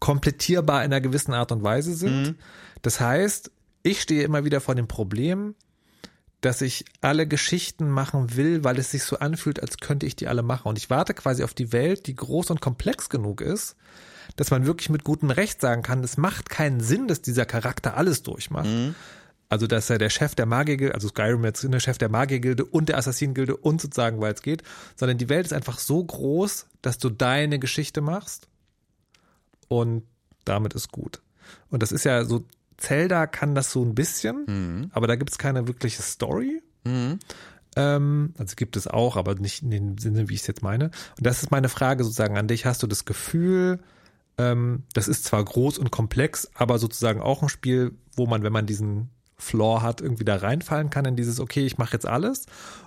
komplettierbar in einer gewissen Art und Weise sind. Das heißt, ich stehe immer wieder vor dem Problem, dass ich alle Geschichten machen will, weil es sich so anfühlt, als könnte ich die alle machen. Und ich warte quasi auf die Welt, die groß und komplex genug ist, dass man wirklich mit gutem Recht sagen kann, es macht keinen Sinn, dass dieser Charakter alles durchmacht. Also, dass er der Chef der Magiergilde, also Skyrim jetzt der Chef der Magiergilde und der Assassinengilde und sozusagen, weil es geht, sondern die Welt ist einfach so groß, dass du deine Geschichte machst und damit ist gut. Und das ist ja so, Zelda kann das so ein bisschen, aber da gibt es keine wirkliche Story. Ähm, also gibt es auch, aber nicht in dem Sinne, wie ich es jetzt meine. Und das ist meine Frage sozusagen an dich. Hast du das Gefühl, das ist zwar groß und komplex, aber sozusagen auch ein Spiel, wo man, wenn man diesen Floor hat, irgendwie da reinfallen kann in dieses, okay, ich mache jetzt alles?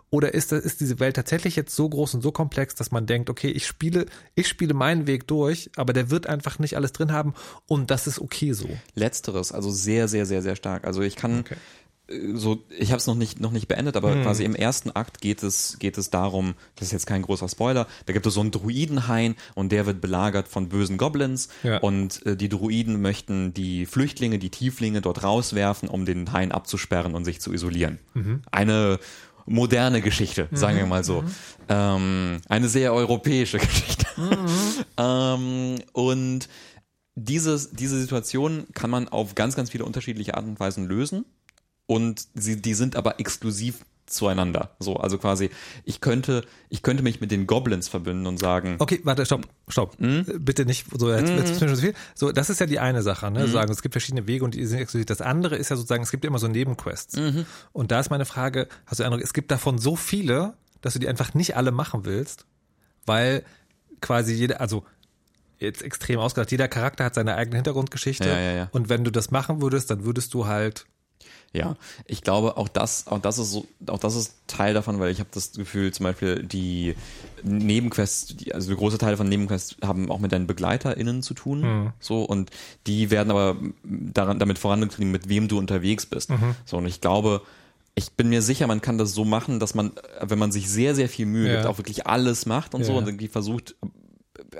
Oder ist, das, ist diese Welt tatsächlich jetzt so groß und so komplex, dass man denkt, okay, ich spiele, ich spiele meinen Weg durch, aber der wird einfach nicht alles drin haben und das ist okay so. Letzteres, also sehr, sehr, sehr, sehr stark. Also ich kann Okay. So, ich habe es noch nicht noch nicht beendet, aber quasi im ersten Akt geht es geht es darum, das ist jetzt kein großer Spoiler, da gibt es so einen Druidenhain und der wird belagert von bösen Goblins Ja. und äh, die Druiden möchten die Flüchtlinge, die Tieflinge dort rauswerfen, um den Hain abzusperren und sich zu isolieren. Eine moderne Geschichte, sagen wir mal so. Ähm, eine sehr europäische Geschichte. ähm, und dieses, diese Situation kann man auf ganz, ganz viele unterschiedliche Arten und Weisen lösen. Und sie, die sind aber exklusiv zueinander. So, also quasi, ich könnte, ich könnte mich mit den Goblins verbünden und sagen, Okay, warte, stopp, stopp. Hm? Bitte nicht so, jetzt, jetzt ist mir schon zu viel. So, das ist ja die eine Sache, Hm? ne? Sagen, es gibt verschiedene Wege und die sind exklusiv. Das andere ist ja sozusagen, es gibt ja immer so Nebenquests. Mhm. Und da ist meine Frage, hast du den Eindruck, es gibt davon so viele, dass du die einfach nicht alle machen willst, weil quasi jeder, also jetzt extrem ausgedacht, jeder Charakter hat seine eigene Hintergrundgeschichte. Ja, ja, ja. Und wenn du das machen würdest, dann würdest du halt Ja, ich glaube, auch das, auch das ist so, auch das ist Teil davon, weil ich habe das Gefühl, zum Beispiel die Nebenquests, die, also große Teile von Nebenquests haben auch mit deinen BegleiterInnen zu tun, so und die werden aber daran damit vorangetrieben, mit wem du unterwegs bist. So und ich glaube, ich bin mir sicher, man kann das so machen, dass man, wenn man sich sehr, sehr viel Mühe Ja. gibt, auch wirklich alles macht und so Ja. und irgendwie versucht,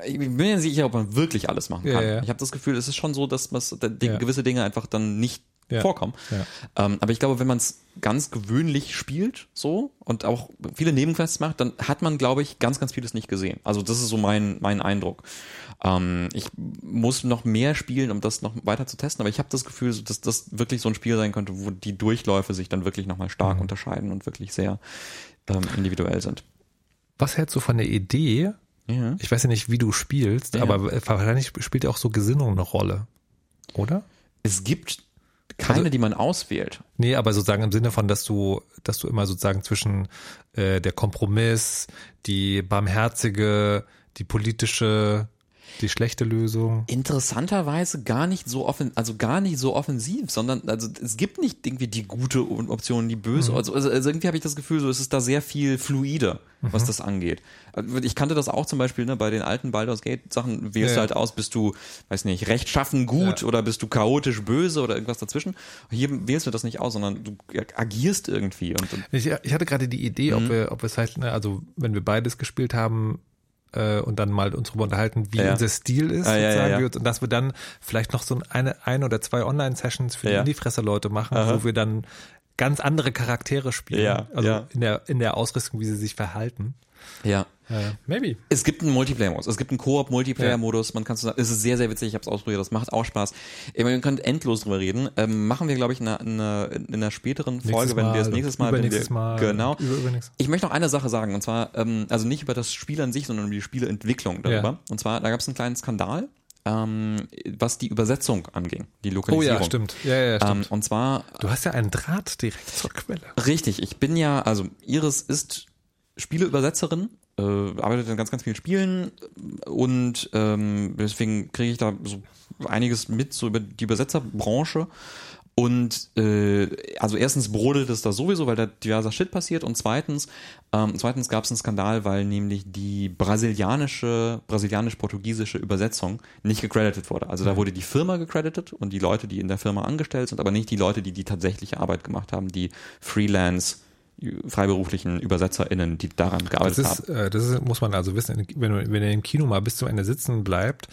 ich bin mir nicht sicher, ob man wirklich alles machen Ja, kann. ja. Ich habe das Gefühl, es ist schon so, dass man Ja. gewisse Dinge einfach dann nicht Ja. vorkommen. Ja. Ähm, aber ich glaube, wenn man es ganz gewöhnlich spielt, so und auch viele Nebenquests macht, dann hat man, glaube ich, ganz, ganz vieles nicht gesehen. Also das ist so mein mein Eindruck. Ähm, ich muss noch mehr spielen, um das noch weiter zu testen. Aber ich habe das Gefühl, dass das wirklich so ein Spiel sein könnte, wo die Durchläufe sich dann wirklich nochmal stark unterscheiden und wirklich sehr ähm, individuell sind. Was hältst du von der Idee? Ja. Ich weiß ja nicht, wie du spielst, aber wahrscheinlich spielt ja auch so Gesinnung eine Rolle, oder? Es gibt keine, Also- die man auswählt. Nee, aber sozusagen im Sinne von, dass du, dass du immer sozusagen zwischen äh, der Kompromiss, die barmherzige, die politische die schlechte Lösung. interessanterweise gar nicht so offen, also gar nicht so offensiv, sondern also es gibt nicht irgendwie die gute Option, die böse. Mhm. Also, also, also irgendwie habe ich das Gefühl, so es ist da sehr viel fluider, Mhm. was das angeht. Also Ich kannte das auch zum Beispiel ne, bei den alten Baldur's Gate Sachen. Wählst Ja, du halt aus, bist du, weiß nicht, rechtschaffen gut Ja. oder bist du chaotisch böse oder irgendwas dazwischen. Hier wählst du das nicht aus, sondern du agierst irgendwie und, und Ich, ich hatte gerade die Idee, Mhm. ob wir, ob wir es halt, ne, also wenn wir beides gespielt haben äh, und dann mal uns darüber unterhalten, wie Ja. unser Stil ist, Ah, sozusagen, ja. und dass wir dann vielleicht noch so eine, ein oder zwei Online-Sessions für die. Indie-Fresser-Leute machen, Aha. wo wir dann ganz andere Charaktere spielen. Also in der in der Ausrüstung, wie sie sich verhalten. Ja. Äh, maybe. Es gibt einen Multiplayer-Modus, es gibt einen Koop-Multiplayer-Modus, man kann zusammen, es ist sehr, sehr witzig, ich habe es ausprobiert, das macht auch Spaß. Wir können endlos drüber reden. Ähm, machen wir, glaube ich, in einer, in einer, in einer späteren Folge, wenn wir es nächstes Mal, wenn wir, Mal, genau. über. Ich möchte noch eine Sache sagen, und zwar, ähm, also nicht über das Spiel an sich, sondern über die Spieleentwicklung darüber. Ja. Und zwar, da gab es einen kleinen Skandal, ähm, was die Übersetzung anging, die Oh Lokalisierung. ja, stimmt. Ja, ja, stimmt. Ähm, und zwar du hast ja einen Draht direkt zur Quelle. Richtig, ich bin ja, also Iris ist Spieleübersetzerin, äh, arbeitet in ganz, ganz vielen Spielen und ähm, deswegen kriege ich da so einiges mit, so über die Übersetzerbranche. Und äh, also erstens brodelt es da sowieso, weil da diverser Shit passiert und zweitens, ähm, zweitens gab es einen Skandal, weil nämlich die brasilianische, brasilianisch-portugiesische Übersetzung nicht gecredited wurde. Also da wurde die Firma gecredited und die Leute, die in der Firma angestellt sind, aber nicht die Leute, die die tatsächliche Arbeit gemacht haben, die Freelance freiberuflichen ÜbersetzerInnen, die daran Das gearbeitet ist, haben. äh, das ist, muss man also wissen, wenn, du- wenn er im Kino mal bis zum Ende sitzen bleibt,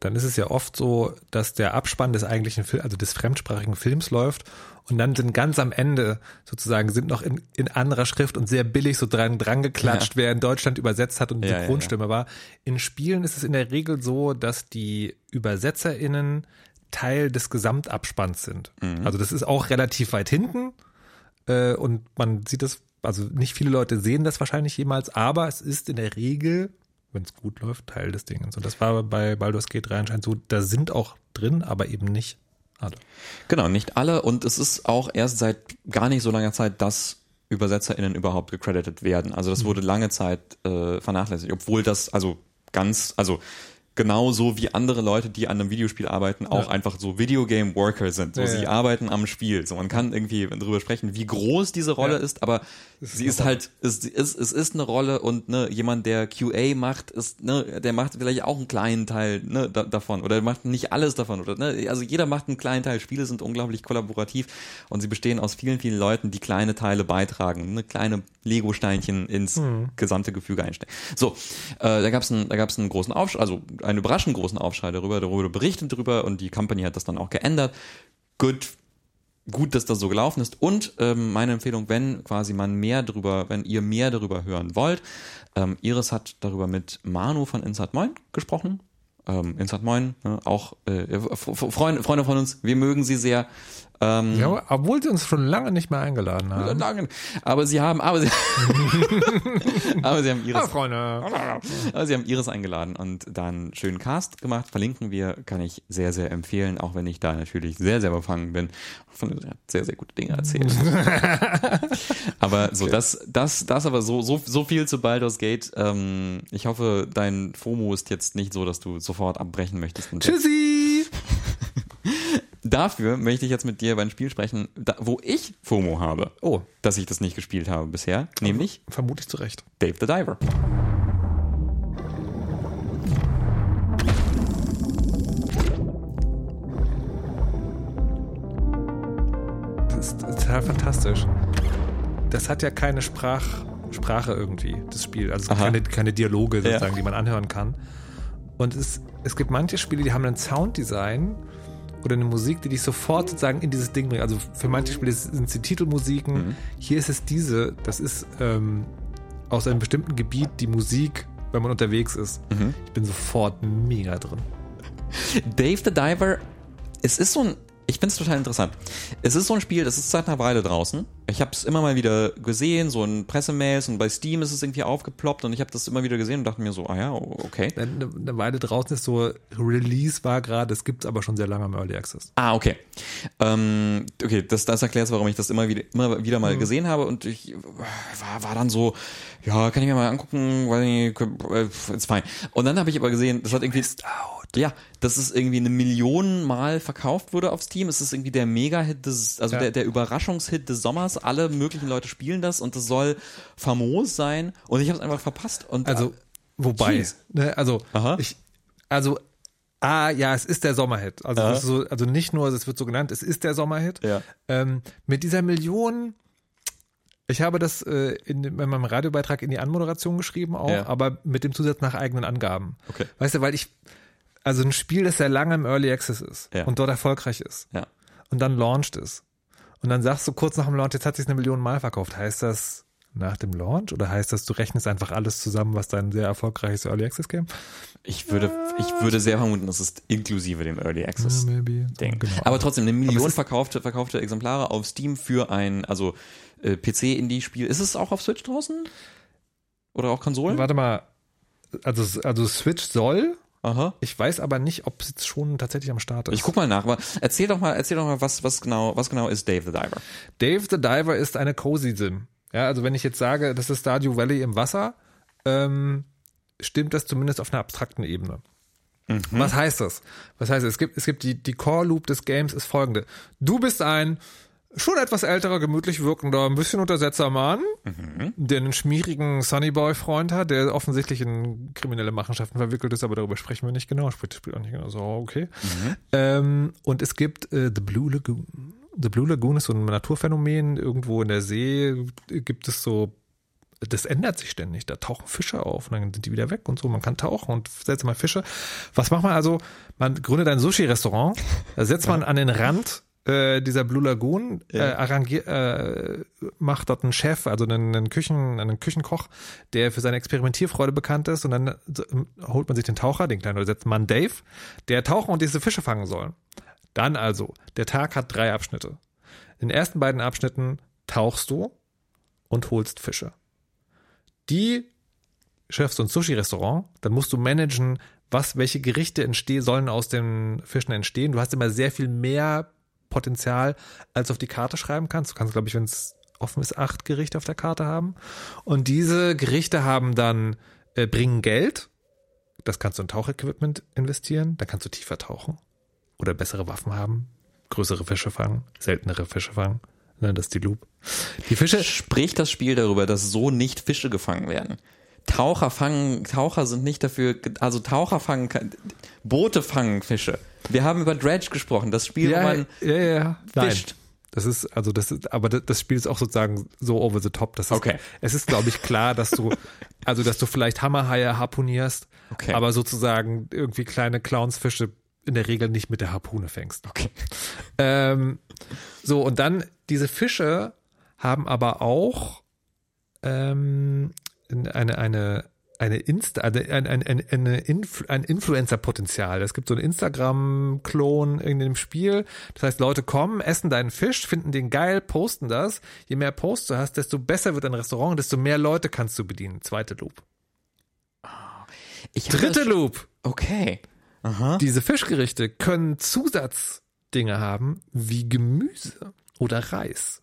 dann ist es ja oft so, dass der Abspann des eigentlichen Films, also des fremdsprachigen Films läuft und dann sind ganz am Ende sozusagen sind noch in, in anderer Schrift und sehr billig so dran, dran geklatscht, Ja. wer in Deutschland übersetzt hat und die Ja, ja, Synchronstimme war. In Spielen ist es in der Regel so, dass die ÜbersetzerInnen Teil des Gesamtabspanns sind. Mhm. Also das ist auch relativ weit hinten, äh, und man sieht das, also nicht viele Leute sehen das wahrscheinlich jemals, aber es ist in der Regel, wenn es gut läuft, Teil des Dingens. Und das war bei Baldur's Gate 3 anscheinend so, da sind auch drin, aber eben nicht alle. Genau, nicht alle und es ist auch erst seit gar nicht so langer Zeit, dass ÜbersetzerInnen überhaupt gecredited werden. Also das wurde lange Zeit äh, vernachlässigt, obwohl das also ganz, also genauso wie andere Leute, die an einem Videospiel arbeiten, auch Ja. einfach so Videogame Worker sind. So, Ja, sie ja. arbeiten am Spiel. So, man kann irgendwie darüber sprechen, wie groß diese Rolle ist, aber sie ist halt, es ist, es ist eine Rolle und ne, jemand, der QA macht, ist, ne, der macht vielleicht auch einen kleinen Teil ne, da, davon oder macht nicht alles davon oder ne, also jeder macht einen kleinen Teil. Spiele sind unglaublich kollaborativ und sie bestehen aus vielen, vielen Leuten, die kleine Teile beitragen, ne, kleine Lego-Steinchen ins gesamte Gefüge einstecken. So, äh, da gab es einen, da gab's einen großen Aufschrei, also einen überraschend großen Aufschrei darüber, darüber berichtet drüber und die Company hat das dann auch geändert. Good gut, dass das so gelaufen ist. Und ähm, meine Empfehlung, wenn quasi man mehr darüber, wenn ihr mehr darüber hören wollt, ähm, Iris hat darüber mit Manu von Inside Moin gesprochen. Ähm, Inside Moin, ne, auch äh, F- Freunde, Freunde von uns, wir mögen sie sehr. Ähm, Ja, obwohl sie uns schon lange nicht mehr eingeladen haben. lange- aber sie haben, aber sie, aber sie haben Iris Ah, Freunde. aber sie haben Iris eingeladen und da einen schönen Cast gemacht. Verlinken wir, kann ich sehr, sehr empfehlen, auch wenn ich da natürlich sehr, sehr befangen bin. Von sehr, sehr gute Dinge erzählt. aber so, das, das, das aber so, so, so viel zu Baldur's Gate. Ähm, ich hoffe, dein FOMO ist jetzt nicht so, dass du sofort abbrechen möchtest. Tschüssi! Dafür möchte ich jetzt mit dir über ein Spiel sprechen, da, wo ich FOMO habe. Oh. Dass ich das nicht gespielt habe bisher. Nämlich Vermutlich zu Recht. Dave the Diver. Das ist total fantastisch. Das hat ja keine Sprach, Sprache irgendwie, das Spiel. Also keine, keine Dialoge sozusagen, Ja. die man anhören kann. Und es, es gibt manche Spiele, die haben ein Sounddesign oder eine Musik, die dich sofort sozusagen in dieses Ding bringt. Also für manche Spiele sind es die Titelmusiken. Mhm. Hier ist es diese, das ist ähm, aus einem bestimmten Gebiet die Musik, wenn man unterwegs ist. Mhm. Ich bin sofort mega drin. Dave the Diver, es ist so ein, ich finde es total interessant. Es ist so ein Spiel, das ist seit einer Weile draußen. Ich habe es immer mal wieder gesehen, so in Pressemails und bei Steam ist es irgendwie aufgeploppt und ich habe das immer wieder gesehen und dachte mir so, ah ja, okay. Eine, eine Weile draußen ist so, Release war gerade, es gibt's aber schon sehr lange im Early Access. Ah, okay. Ähm, okay, das, das erklärt, warum ich das immer wieder, immer wieder mal gesehen habe und ich war, war dann so, ja, kann ich mir mal angucken, weil ich, ist fein. Und dann habe ich aber gesehen, das hat irgendwie, ja, dass es irgendwie eine Million Mal verkauft wurde auf Steam. Es ist irgendwie der Mega-Hit des, also Ja. der, der Überraschungshit des Sommers. Alle möglichen Leute spielen das und das soll famos sein und ich habe es einfach verpasst. Und Also, wobei, Jeez. ne, also, Aha. ich, also, ah, ja, es ist der Sommerhit. Also, ist so, also nicht nur, es wird so genannt, es ist der Sommerhit. Ja. Ähm, mit dieser Million, ich habe das äh, in, in meinem Radiobeitrag in die Anmoderation geschrieben auch, Ja. aber mit dem Zusatz nach eigenen Angaben. Okay. Weißt du, weil ich, also ein Spiel, das sehr lange im Early Access ist Ja. und dort erfolgreich ist ja. und dann launcht es. Und dann sagst du kurz nach dem Launch, jetzt hat sich eine Million Mal verkauft. Heißt das nach dem Launch oder heißt das, du rechnest einfach alles zusammen, was dein sehr erfolgreiches Early Access Game? Ich würde, ich würde sehr vermuten, das ist inklusive dem Early Access. maybe. Ding. Genau. Aber trotzdem, eine Million verkaufte, verkaufte Exemplare auf Steam für ein, also äh, PC-Indie-Spiel. Ist es auch auf Switch draußen? Oder auch Konsolen? Warte mal, also, also Switch soll, Aha. ich weiß aber nicht, ob es jetzt schon tatsächlich am Start ist. Ich guck mal nach, aber erzähl doch mal, erzähl doch mal, was, was genau, was genau ist Dave the Diver? Dave the Diver ist eine Cozy Sim. Ja, also wenn ich jetzt sage, das ist Stardew Valley im Wasser, ähm, stimmt das zumindest auf einer abstrakten Ebene. Was heißt das? Was heißt das? Es gibt, es gibt die, die Core Loop des Games ist folgende. Du bist ein schon etwas älterer, gemütlich wirkender, ein bisschen untersetzer Mann, der einen schmierigen Sunnyboy-Freund hat, der offensichtlich in kriminelle Machenschaften verwickelt ist, aber darüber sprechen wir nicht genau. Spielt das Spiel auch nicht genau so, okay. Ähm, und es gibt äh, The Blue Lagoon. The Blue Lagoon ist so ein Naturphänomen. Irgendwo in der See gibt es so, das ändert sich ständig. Da tauchen Fische auf und dann sind die wieder weg und so. Man kann tauchen und setzt mal Fische. Was macht man also? Man gründet ein Sushi-Restaurant, da setzt man an den Rand äh, dieser Blue Lagoon, äh, arrangiert, äh, macht dort einen Chef, also einen, einen, Küchen, einen Küchenkoch, der für seine Experimentierfreude bekannt ist und dann ähm, holt man sich den Taucher, den kleinen übersetzten Mann Dave, der tauchen und diese Fische fangen soll. Dann also, der Tag hat drei Abschnitte. In den ersten beiden Abschnitten tauchst du und holst Fische. Die schaffst du ein Sushi-Restaurant, dann musst du managen, was, welche Gerichte entstehen, sollen aus den Fischen entstehen. Du hast immer sehr viel mehr Potenzial, als auf die Karte schreiben kannst. Du kannst, glaube ich, wenn es offen ist, acht Gerichte auf der Karte haben. Und diese Gerichte haben dann, äh, bringen Geld. Das kannst du in Tauchequipment investieren. Da kannst du tiefer tauchen. Oder bessere Waffen haben. Größere Fische fangen. Seltenere Fische fangen. Ne, das ist die Loop. Die Fische, Spricht das Spiel darüber, dass so nicht Fische gefangen werden? Taucher fangen, Taucher sind nicht dafür, also Taucher fangen, Boote fangen Fische. Wir haben über Dredge gesprochen, das Spiel, wo ja, man ja, ja, ja. Nein. fischt. Das ist, also das ist, aber das, das Spiel ist auch sozusagen so over the top. Das ist, Okay. Es ist, glaube ich, klar, dass du, also dass du vielleicht Hammerhaie harpunierst, Okay. aber sozusagen irgendwie kleine Clownsfische in der Regel nicht mit der Harpune fängst. Okay. Ähm, so, und dann, diese Fische haben aber auch ähm, eine, eine, eine Insta, eine, eine, eine, eine Influ ein Influencer-Potenzial. Es gibt so einen Instagram-Klon in dem Spiel. Das heißt, Leute kommen, essen deinen Fisch, finden den geil, posten das. Je mehr Posts du hast, desto besser wird dein Restaurant, desto mehr Leute kannst du bedienen. Zweite Loop. Ich Dritte Loop. Okay. Diese Fischgerichte können Zusatzdinge haben wie Gemüse oder Reis.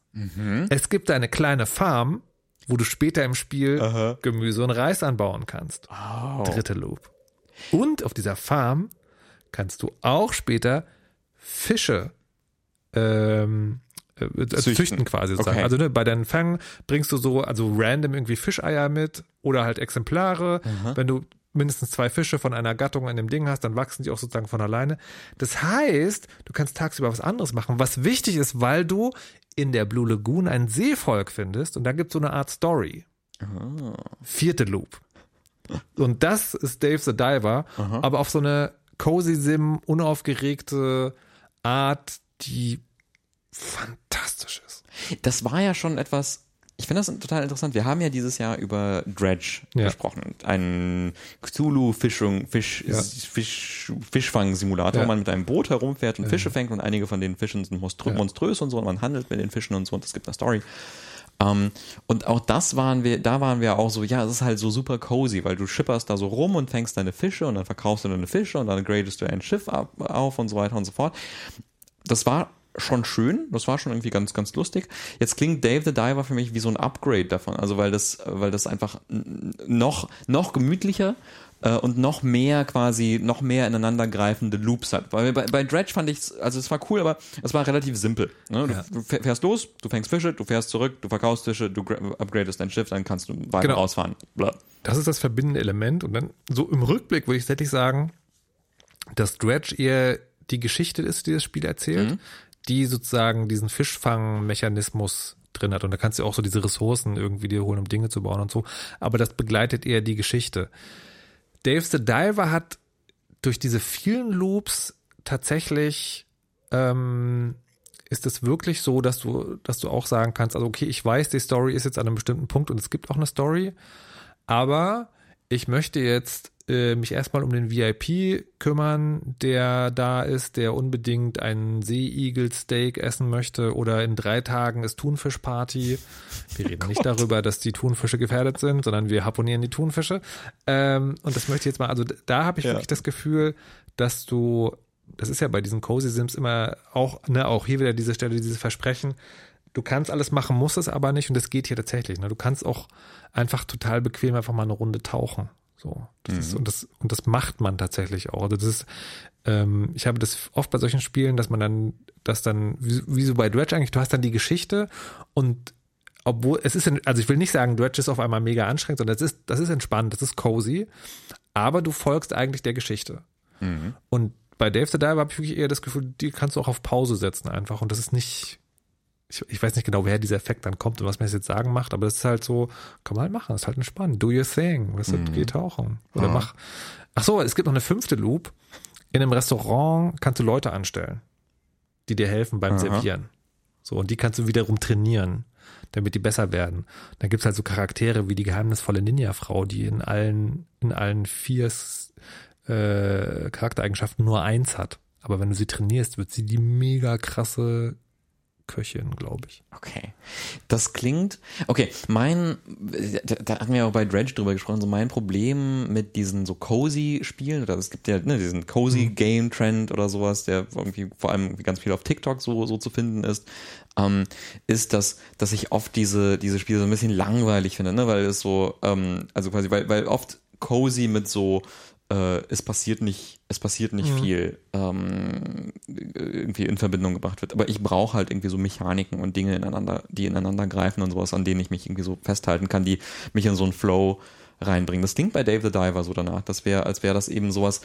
Es gibt eine kleine Farm, wo du später im Spiel Gemüse und Reis anbauen kannst. Dritte Loop. Und auf dieser Farm kannst du auch später Fische ähm, äh, also Züchten. züchten. quasi sozusagen. Okay. Also ne, bei deinen Fangen bringst du so, also random irgendwie Fischeier mit oder halt Exemplare. Wenn du mindestens zwei Fische von einer Gattung in dem Ding hast, dann wachsen die auch sozusagen von alleine. Das heißt, du kannst tagsüber was anderes machen, was wichtig ist, weil du in der Blue Lagoon ein Seevolk findest und da gibt es so eine Art Story. Vierte Loop. Und das ist Dave the Diver, aber auf so eine cozy Sim, unaufgeregte Art, die fantastisch ist. Das war ja schon etwas, Ich finde das total interessant. Wir haben ja dieses Jahr über Dredge Ja. gesprochen. Ein Cthulhu-Fischung, Fisch, Ja. Fisch, Fischfang-Simulator, Ja. wo man mit einem Boot herumfährt und Fische fängt und einige von den Fischen sind monströs und so und man handelt mit den Fischen und so und es gibt eine Story. Ähm, und auch das waren wir, da waren wir auch so, ja, es ist halt so super cozy, weil du schipperst da so rum und fängst deine Fische und dann verkaufst du deine Fische und dann gradest du ein Schiff ab, auf und so weiter und so fort. Das war schon schön, das war schon irgendwie ganz, ganz lustig. Jetzt klingt Dave the Diver für mich wie so ein Upgrade davon, also weil das, weil das einfach noch, noch gemütlicher äh, und noch mehr quasi, noch mehr ineinandergreifende Loops hat. Weil bei, bei Dredge fand ich also es war cool, aber es war relativ simpel. Ne? Du, Ja. du fährst los, du fängst Fische, du fährst zurück, du verkaufst Fische, du gra- upgradest dein Schiff, dann kannst du weiter Genau. rausfahren. Bla. Das ist das verbindende Element. Und dann so im Rückblick würde ich tatsächlich sagen, dass Dredge eher die Geschichte ist, die das Spiel erzählt, die sozusagen diesen Fischfangmechanismus drin hat. Und da kannst du auch so diese Ressourcen irgendwie dir holen, um Dinge zu bauen und so. Aber das begleitet eher die Geschichte. Dave the Diver hat durch diese vielen Loops tatsächlich ähm, ist es wirklich so, dass du, dass du auch sagen kannst, also okay, ich weiß, die Story ist jetzt an einem bestimmten Punkt und es gibt auch eine Story, aber ich möchte jetzt äh, mich erstmal um den VIP kümmern, der da ist, der unbedingt einen Seeigel-Steak essen möchte oder in drei Tagen ist Thunfischparty. Wir reden nicht darüber, dass die Thunfische gefährdet sind, sondern wir harponieren die Thunfische. Ähm, und das möchte ich jetzt mal, also da habe ich wirklich das Gefühl, dass du, das ist ja bei diesen Cozy Sims immer auch, ne, auch hier wieder diese Stelle, dieses Versprechen, du kannst alles machen, musst es aber nicht und das geht hier tatsächlich. Ne? Du kannst auch einfach total bequem einfach mal eine Runde tauchen. So. Das ist, und, das, und das macht man tatsächlich auch. Also das ist, ähm, ich habe das oft bei solchen Spielen, dass man dann, dass dann, wie, wie so bei Dredge eigentlich, du hast dann die Geschichte und obwohl, es ist, also ich will nicht sagen, Dredge ist auf einmal mega anstrengend, sondern das ist, das ist entspannt, das ist cozy, aber du folgst eigentlich der Geschichte. Und bei Dave the Diver habe ich wirklich eher das Gefühl, die kannst du auch auf Pause setzen einfach. Und das ist nicht, ich, ich weiß nicht genau, woher dieser Effekt dann kommt und was das jetzt sagen macht, aber das ist halt so, kann man halt machen, das ist halt entspannt. Do your thing. Weißt du, geh tauchen. Oder mach. Ach so, es gibt noch eine fünfte Loop. In einem Restaurant kannst du Leute anstellen, die dir helfen beim Servieren. So, und die kannst du wiederum trainieren, damit die besser werden. Dann gibt's halt so Charaktere wie die geheimnisvolle Ninja-Frau, die in allen, in allen vier äh, Charaktereigenschaften nur eins hat. Aber wenn du sie trainierst, wird sie die mega krasse Köchin, glaube ich. Okay. Das klingt. Okay, mein, da, da hatten wir auch bei Dredge drüber gesprochen, so mein Problem mit diesen so cozy Spielen, oder es gibt ja ne, diesen cozy Game Trend oder sowas, der irgendwie vor allem ganz viel auf TikTok so, so zu finden ist, ähm, ist, dass, dass ich oft diese, diese Spiele so ein bisschen langweilig finde, ne, weil es so, ähm, also quasi, weil, weil oft cozy mit so, äh, es passiert nicht, es passiert nicht viel ähm, irgendwie in Verbindung gebracht wird. Aber ich brauche halt irgendwie so Mechaniken und Dinge ineinander, die ineinander greifen und sowas, an denen ich mich irgendwie so festhalten kann, die mich in so einen Flow reinbringen. Das klingt bei Dave the Diver so danach. Das wäre, als wäre das eben sowas,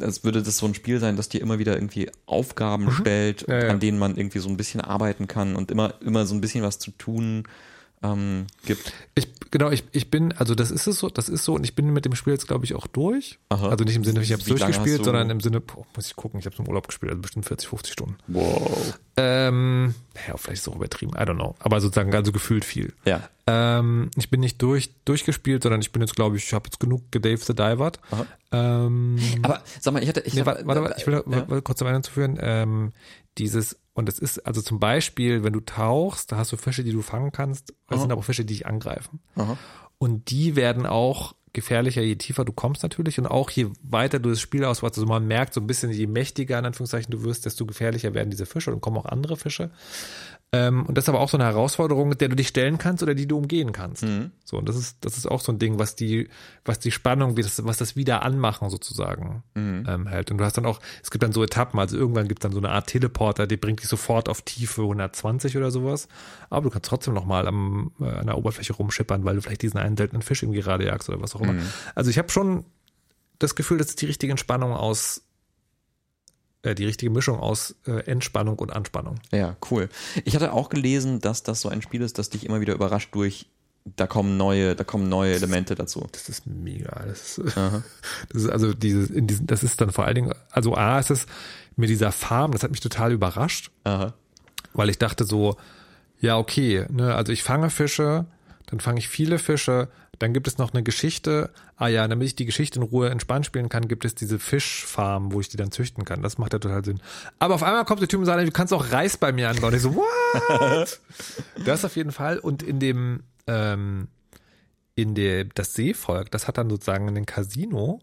als würde das so ein Spiel sein, das dir immer wieder irgendwie Aufgaben stellt, Ja, ja. an denen man irgendwie so ein bisschen arbeiten kann und immer, immer so ein bisschen was zu tun ähm, gibt. Ich, genau, ich, ich bin, also das ist es so, das ist so, und ich bin mit dem Spiel jetzt, glaube ich, auch durch. Aha. Also nicht im Sinne, ich habe es durchgespielt, du- sondern im Sinne, boah, muss ich gucken, ich habe es im Urlaub gespielt, also bestimmt 40, 50 Stunden. Wow. Ähm, ja, vielleicht ist es auch übertrieben, I don't know. Aber sozusagen, also gefühlt viel. Ja. Ähm, ich bin nicht durch, durchgespielt, sondern ich bin jetzt, glaube ich, ich habe jetzt genug gedave the Divert. Ähm, Aber sag mal, ich hatte, ich nee, warte, warte, ich will ja. kurz zum einen zuführen. Ähm, dieses, und es ist, also zum Beispiel, wenn du tauchst, da hast du Fische, die du fangen kannst, es sind aber auch Fische, die dich angreifen. Aha. Und die werden auch gefährlicher, je tiefer du kommst natürlich und auch je weiter du das Spiel ausweitest. Also man merkt so ein bisschen, je mächtiger in Anführungszeichen du wirst, desto gefährlicher werden diese Fische und kommen auch andere Fische. Ähm, und das ist aber auch so eine Herausforderung, der du dich stellen kannst oder die du umgehen kannst. So, und das ist, das ist auch so ein Ding, was die, was die Spannung, wie das, was das wieder anmachen sozusagen ähm, hält. Und du hast dann auch, es gibt dann so Etappen, also irgendwann gibt es dann so eine Art Teleporter, der bringt dich sofort auf Tiefe 120 oder sowas. Aber du kannst trotzdem noch mal am, äh, an der Oberfläche rumschippern, weil du vielleicht diesen einen seltenen Fisch irgendwie gerade jagst oder was auch immer. Also ich habe schon das Gefühl, das ist die richtige Entspannung aus, die richtige Mischung aus äh, Entspannung und Anspannung. Ja, cool. Ich hatte auch gelesen, dass das so ein Spiel ist, das dich immer wieder überrascht durch, da kommen neue, da kommen neue Elemente dazu. Das ist mega. Das ist, das ist also dieses, in diesen, das ist dann vor allen Dingen, also A ist es mit dieser Farm, das hat mich total überrascht, Aha. weil ich dachte so, ja, okay, ne, also ich fange Fische, dann fange ich viele Fische, dann gibt es noch eine Geschichte. Ah ja, damit ich die Geschichte in Ruhe entspannt spielen kann, gibt es diese Fischfarm, wo ich die dann züchten kann. Das macht ja total Sinn. Aber auf einmal kommt der Typ und sagt, du kannst auch Reis bei mir anbauen. Ich so, what? das auf jeden Fall. Und in dem, ähm, in der, das Seevolk, das hat dann sozusagen ein Casino.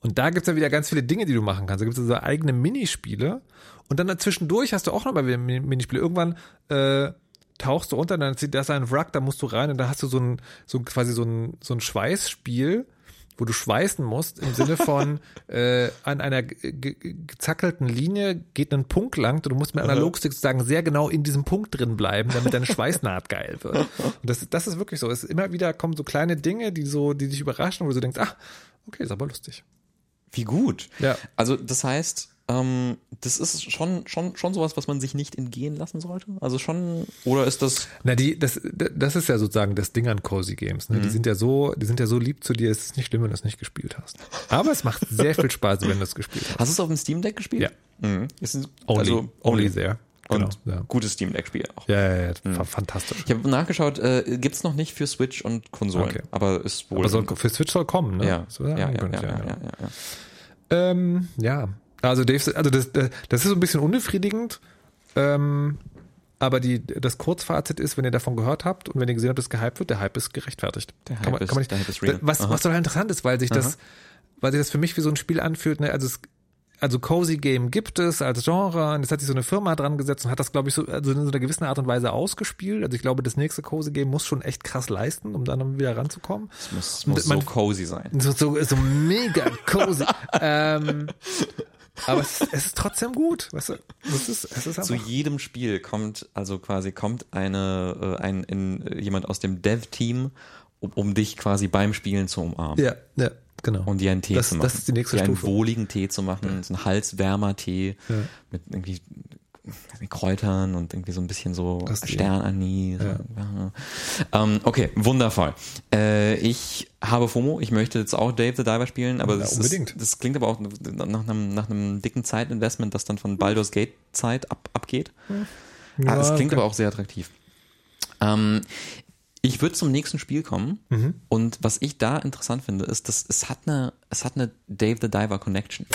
Und da gibt's dann wieder ganz viele Dinge, die du machen kannst. Da gibt's so eigene Minispiele. Und dann zwischendurch hast du auch noch mal wieder Min- Minispiele. Irgendwann äh, tauchst du unter, dann zieht das ein Wrack, da musst du rein und da hast du so ein, so quasi so ein, so ein Schweißspiel, wo du schweißen musst, im Sinne von äh, an einer ge- ge- gezackelten Linie geht ein Punkt lang und du musst mit Analogstick sozusagen sehr genau in diesem Punkt drin bleiben, damit deine Schweißnaht geil wird. Und das, das ist wirklich so. Es ist immer wieder kommen so kleine Dinge, die so, die dich überraschen, wo du denkst, ach, okay, ist aber lustig. Wie gut. Ja. Also das heißt, ähm, das ist schon, schon, schon sowas, was man sich nicht entgehen lassen sollte? Also schon, oder ist das, Na, die, das, das ist ja sozusagen das Ding an Cozy Games. Ne? Die sind ja so, die sind ja so lieb zu dir, es ist nicht schlimm, wenn du es nicht gespielt hast. Aber es macht sehr viel Spaß, wenn du es gespielt hast. hast du es auf dem Steam Deck gespielt? Ja. Mhm. Ist ein, Only, also only there. Genau. Und ja. gutes Steam Deck Spiel auch. Ja, ja, ja, fa- fantastisch. Ich habe nachgeschaut, äh, gibt's noch nicht für Switch und Konsolen, Okay. aber ist wohl. Aber soll, für Switch soll kommen, ne? ja, So, ja, ja, ja, ja, ja, ja, ja. Ähm, ja. Also Dave, also das, das ist so ein bisschen unbefriedigend. Ähm, aber die, das Kurzfazit ist, wenn ihr davon gehört habt und wenn ihr gesehen habt, dass gehypt wird, der Hype ist gerechtfertigt. Der Hype kann man, ist- kann man nicht, der Hype ist real. Was, Aha. was total interessant ist, weil sich das, weil sich das für mich wie so ein Spiel anfühlt, ne? Also es, also Cozy Game gibt es als Genre und jetzt hat sich so eine Firma dran gesetzt und hat das, glaube ich, so, also in so einer gewissen Art und Weise ausgespielt. Also ich glaube, das nächste Cozy Game muss schon echt krass leisten, um dann wieder ranzukommen. Es muss, muss man- so cozy sein. So, so, so mega cozy. ähm, aber es, es ist trotzdem gut. Weißt du? Es ist, es ist Zu jedem Spiel kommt, also quasi kommt eine, äh, ein, in, äh, jemand aus dem Dev-Team, um, um dich quasi beim Spielen zu umarmen. Ja, ja, genau. Und dir einen Tee Das- zu machen. das ist die nächste dir einen Stufe. wohligen Tee zu machen, so einen Halswärmer-Tee mit irgendwie Kräutern und irgendwie so ein bisschen so Sternanis. Ja. Ähm, okay, wundervoll. Äh, ich habe FOMO, ich möchte jetzt auch Dave the Diver spielen, aber Ja, das. Ist, das klingt aber auch nach einem, nach einem dicken Zeitinvestment, das dann von Baldur's Gate Zeit ab, abgeht. Ah, das klingt aber auch sehr attraktiv. Ähm, ich würde zum nächsten Spiel kommen und was ich da interessant finde, ist, dass es hat eine, es hat eine Dave the Diver Connection.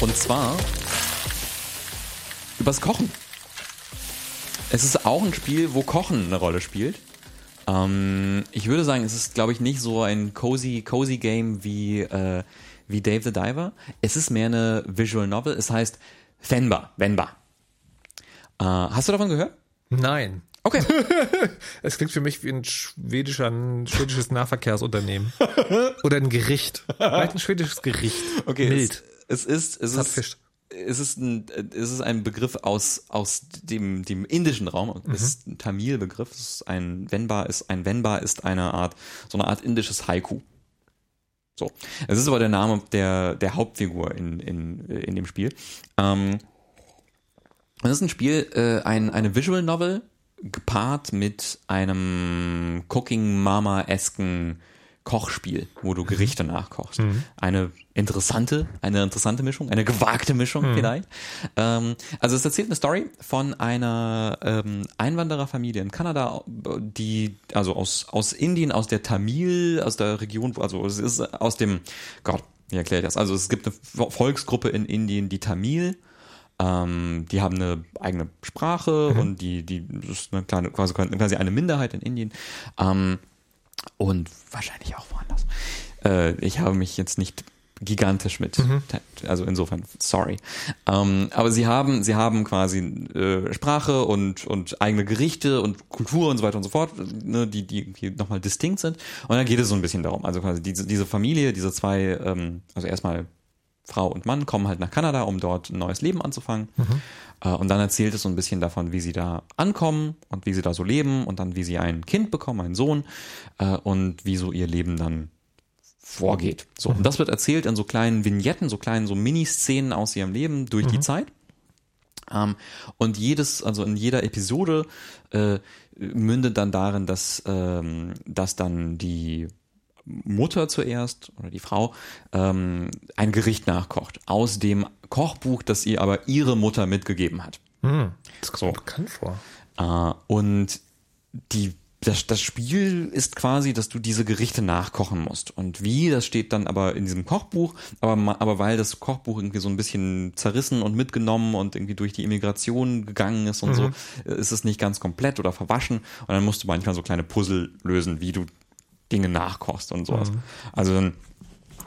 Und zwar übers Kochen. Es ist auch ein Spiel, wo Kochen eine Rolle spielt. Ähm, ich würde sagen, es ist, glaube ich, nicht so ein cozy, cozy Game wie, äh, wie Dave the Diver. Es ist mehr eine Visual Novel. Es heißt Venba. Venba. Äh, hast du davon gehört? Nein. Okay. Es klingt für mich wie ein schwedischer, ein schwedisches Nahverkehrsunternehmen. Oder ein Gericht. Vielleicht ein schwedisches Gericht. Okay. Mild. Es, es ist, es ist, Fisch. es ist ein, es ist ein Begriff aus, aus dem, dem indischen Raum. Es ist ein Tamil-Begriff. Es ist ein Venba ist, ein Venba ist eine Art, so eine Art indisches Haiku. So. Es ist aber der Name der, der Hauptfigur in, in, in dem Spiel. Ähm, das ist ein Spiel, äh, ein, eine Visual Novel, gepaart mit einem Cooking Mama-esken Kochspiel, wo du Gerichte nachkochst. Eine interessante, eine interessante Mischung, eine gewagte Mischung vielleicht. Ähm, also es erzählt eine Story von einer ähm, Einwandererfamilie in Kanada, die also aus aus Indien, aus der Tamil, aus der Region, also es ist aus dem Gott, wie erkläre ich das? Also es gibt eine Volksgruppe in Indien, die Tamil. Ähm, die haben eine eigene Sprache und die, die ist eine kleine, quasi, quasi eine Minderheit in Indien. Ähm, und wahrscheinlich auch woanders. Äh, ich habe mich jetzt nicht gigantisch mit, also insofern, sorry. Ähm, aber sie haben, sie haben quasi äh, Sprache und, und eigene Gerichte und Kultur und so weiter und so fort, ne, die, die irgendwie nochmal distinkt sind. Und dann geht es so ein bisschen darum. Also quasi diese, diese Familie, diese zwei, ähm, also erstmal Frau und Mann kommen halt nach Kanada, um dort ein neues Leben anzufangen. Äh, Und dann erzählt es so ein bisschen davon, wie sie da ankommen und wie sie da so leben und dann wie sie ein Kind bekommen, einen Sohn äh, und wie so ihr Leben dann vorgeht. So, und das wird erzählt in so kleinen Vignetten, so kleinen so Miniszenen aus ihrem Leben durch die Zeit. Ähm, und jedes, also in jeder Episode äh, mündet dann darin, dass, ähm, dass dann die Mutter zuerst oder die Frau ähm, ein Gericht nachkocht aus dem Kochbuch, das ihr aber ihre Mutter mitgegeben hat. Hm, das kommt So. bekannt vor. Äh, und die, das, das Spiel ist quasi, dass du diese Gerichte nachkochen musst. Und wie, das steht dann aber in diesem Kochbuch, aber, aber weil das Kochbuch irgendwie so ein bisschen zerrissen und mitgenommen und irgendwie durch die Immigration gegangen ist und so, äh, ist es nicht ganz komplett oder verwaschen. Und dann musst du manchmal so kleine Puzzle lösen, wie du Dinge nachkochst und sowas. Also dann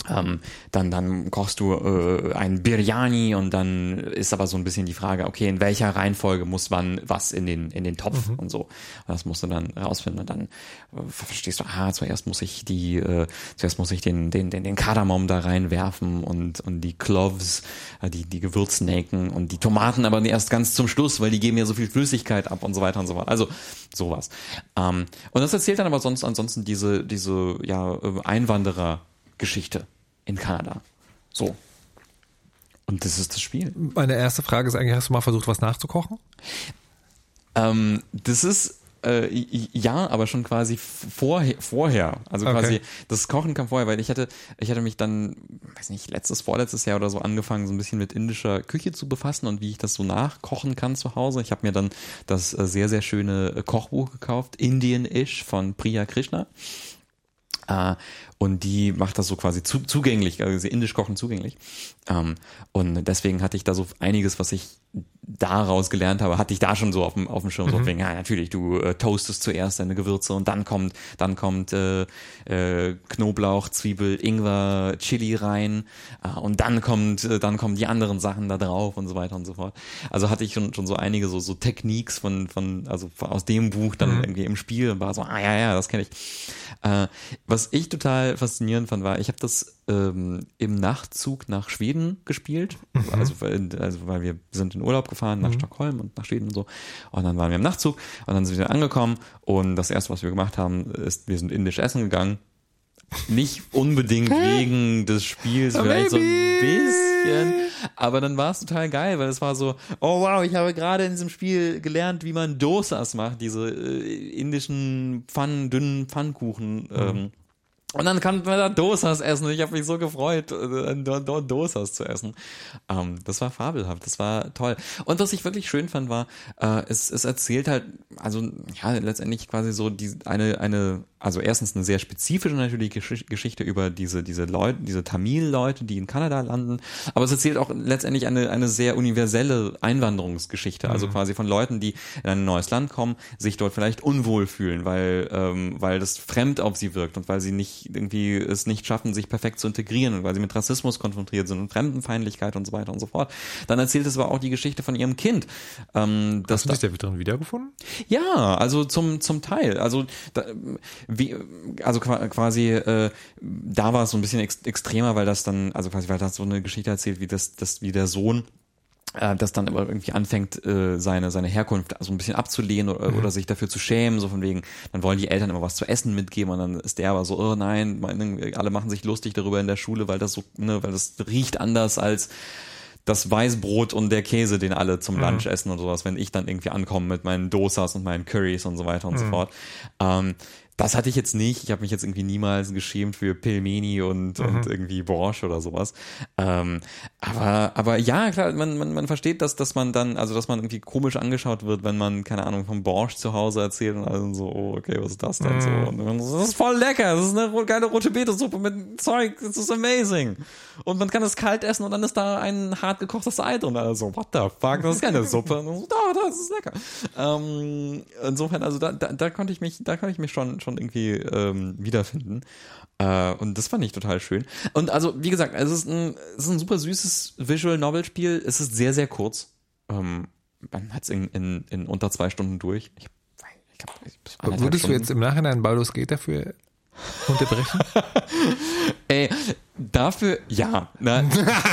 ähm, dann, dann kochst du äh, ein Biryani und dann ist aber so ein bisschen die Frage, okay, in welcher Reihenfolge muss man was in den, in den Topf und so. Das musst du dann rausfinden und dann äh, verstehst du, ah, zuerst muss ich die, äh, zuerst muss ich den, den, den, den Kardamom da reinwerfen und, und die Cloves, äh, die, die Gewürznelken und die Tomaten aber erst ganz zum Schluss, weil die geben ja so viel Flüssigkeit ab und so weiter und so fort. Also sowas. Ähm, und das erzählt dann aber sonst ansonsten diese, diese ja, äh, Einwanderer-Geschichte in Kanada. So. Und das ist das Spiel. Meine erste Frage ist eigentlich, hast du mal versucht, was nachzukochen? Ähm, das ist äh, ja, aber schon quasi vorher, vorher. Also Okay. quasi das Kochen kam vorher, weil ich hatte, ich hatte mich dann, weiß nicht, letztes, vorletztes Jahr oder so angefangen, so ein bisschen mit indischer Küche zu befassen und wie ich das so nachkochen kann zu Hause. Ich habe mir dann das äh, sehr, sehr schöne äh, Kochbuch gekauft, Indian-ish von Priya Krishna. Äh, und die macht das so quasi zu, zugänglich, also indisch kochen zugänglich. Ähm, und deswegen hatte ich da so einiges, was ich daraus gelernt habe, hatte ich da schon so auf dem, auf dem Schirm. So wegen, ja, natürlich, du äh, toastest zuerst deine Gewürze und dann kommt, dann kommt äh, äh, Knoblauch, Zwiebel, Ingwer, Chili rein äh, und dann kommt, äh, dann kommen die anderen Sachen da drauf und so weiter und so fort. Also hatte ich schon, schon so einige so, so Techniques von, von, also aus dem Buch dann irgendwie im Spiel und war so, ah ja, ja, das kenne ich. Äh, was ich total faszinierend fand, war, ich habe das ähm, im Nachtzug nach Schweden gespielt. Also, weil, also weil wir sind in Urlaub gefahren nach Stockholm und nach Schweden und so. Und dann waren wir im Nachtzug und dann sind wir angekommen und das erste, was wir gemacht haben, ist, wir sind indisch essen gegangen. Nicht unbedingt wegen des Spiels, vielleicht so ein bisschen. Aber dann war es total geil, weil es war so, oh wow, ich habe gerade in diesem Spiel gelernt, wie man Dosas macht, diese äh, indischen Pfannen, dünnen Pfannkuchen. Ähm, und dann kann man da Dosas essen. Ich habe mich so gefreut, äh, dort dort Dosas zu essen. Ähm, das war fabelhaft, das war toll. Und was ich wirklich schön fand, war, äh, es, es erzählt halt, also ja, letztendlich quasi so die, eine, eine, also erstens eine sehr spezifische natürlich Gesch Geschichte über diese, diese Leute, diese Tamil-Leute, die in Kanada landen. Aber es erzählt auch letztendlich eine, eine sehr universelle Einwanderungsgeschichte. Also quasi von Leuten, die in ein neues Land kommen, sich dort vielleicht unwohl fühlen, weil, ähm, weil das fremd auf sie wirkt und weil sie nicht irgendwie es nicht schaffen, sich perfekt zu integrieren und weil sie mit Rassismus konfrontiert sind und Fremdenfeindlichkeit und so weiter und so fort. Dann erzählt es aber auch die Geschichte von ihrem Kind. Ähm, das Hast du dich da drin wiedergefunden? ja, also zum zum Teil. Also da, wie, also qua- quasi äh, da war es so ein bisschen ex extremer, weil das dann also quasi weil das so eine Geschichte erzählt, wie das das wie der Sohn äh, das dann aber irgendwie anfängt, äh, seine, seine Herkunft so ein bisschen abzulehnen oder, oder sich dafür zu schämen, so von wegen, dann wollen die Eltern immer was zu essen mitgeben und dann ist der aber so, oh nein, meine, alle machen sich lustig darüber in der Schule, weil das so, ne, weil das riecht anders als das Weißbrot und der Käse, den alle zum Lunch essen und sowas, wenn ich dann irgendwie ankomme mit meinen Dosas und meinen Currys und so weiter und so fort. Ähm, das hatte ich jetzt nicht. Ich habe mich jetzt irgendwie niemals geschämt für Pelmeni und, und irgendwie Borscht oder sowas. Ähm, aber, aber ja, klar, man, man, man versteht, dass, dass man dann, also dass man irgendwie komisch angeschaut wird, wenn man, keine Ahnung, vom Borscht zu Hause erzählt und alle so, oh, okay, was ist das denn so? Und dann so, das ist voll lecker, das ist eine geile rote Betesuppe mit Zeug, das ist amazing. Und man kann es kalt essen und dann ist da ein hart gekochtes Ei drin. Also, what the fuck, das ist keine Suppe. Und so, da, das ist lecker. Ähm, insofern, also da, da, da konnte ich mich, da konnte ich mich schon, schon irgendwie ähm, wiederfinden. Äh, und das fand ich total schön. Und also, wie gesagt, es ist ein, es ist ein super süßes Visual Novel Spiel. Es ist sehr, sehr kurz. Ähm, man hat es in, in, in unter zwei Stunden durch. Ich, ich glaub, ich- Würdest du Stunden. jetzt im Nachhinein Baldur's Gate dafür unterbrechen? Ey, dafür, ja, ne,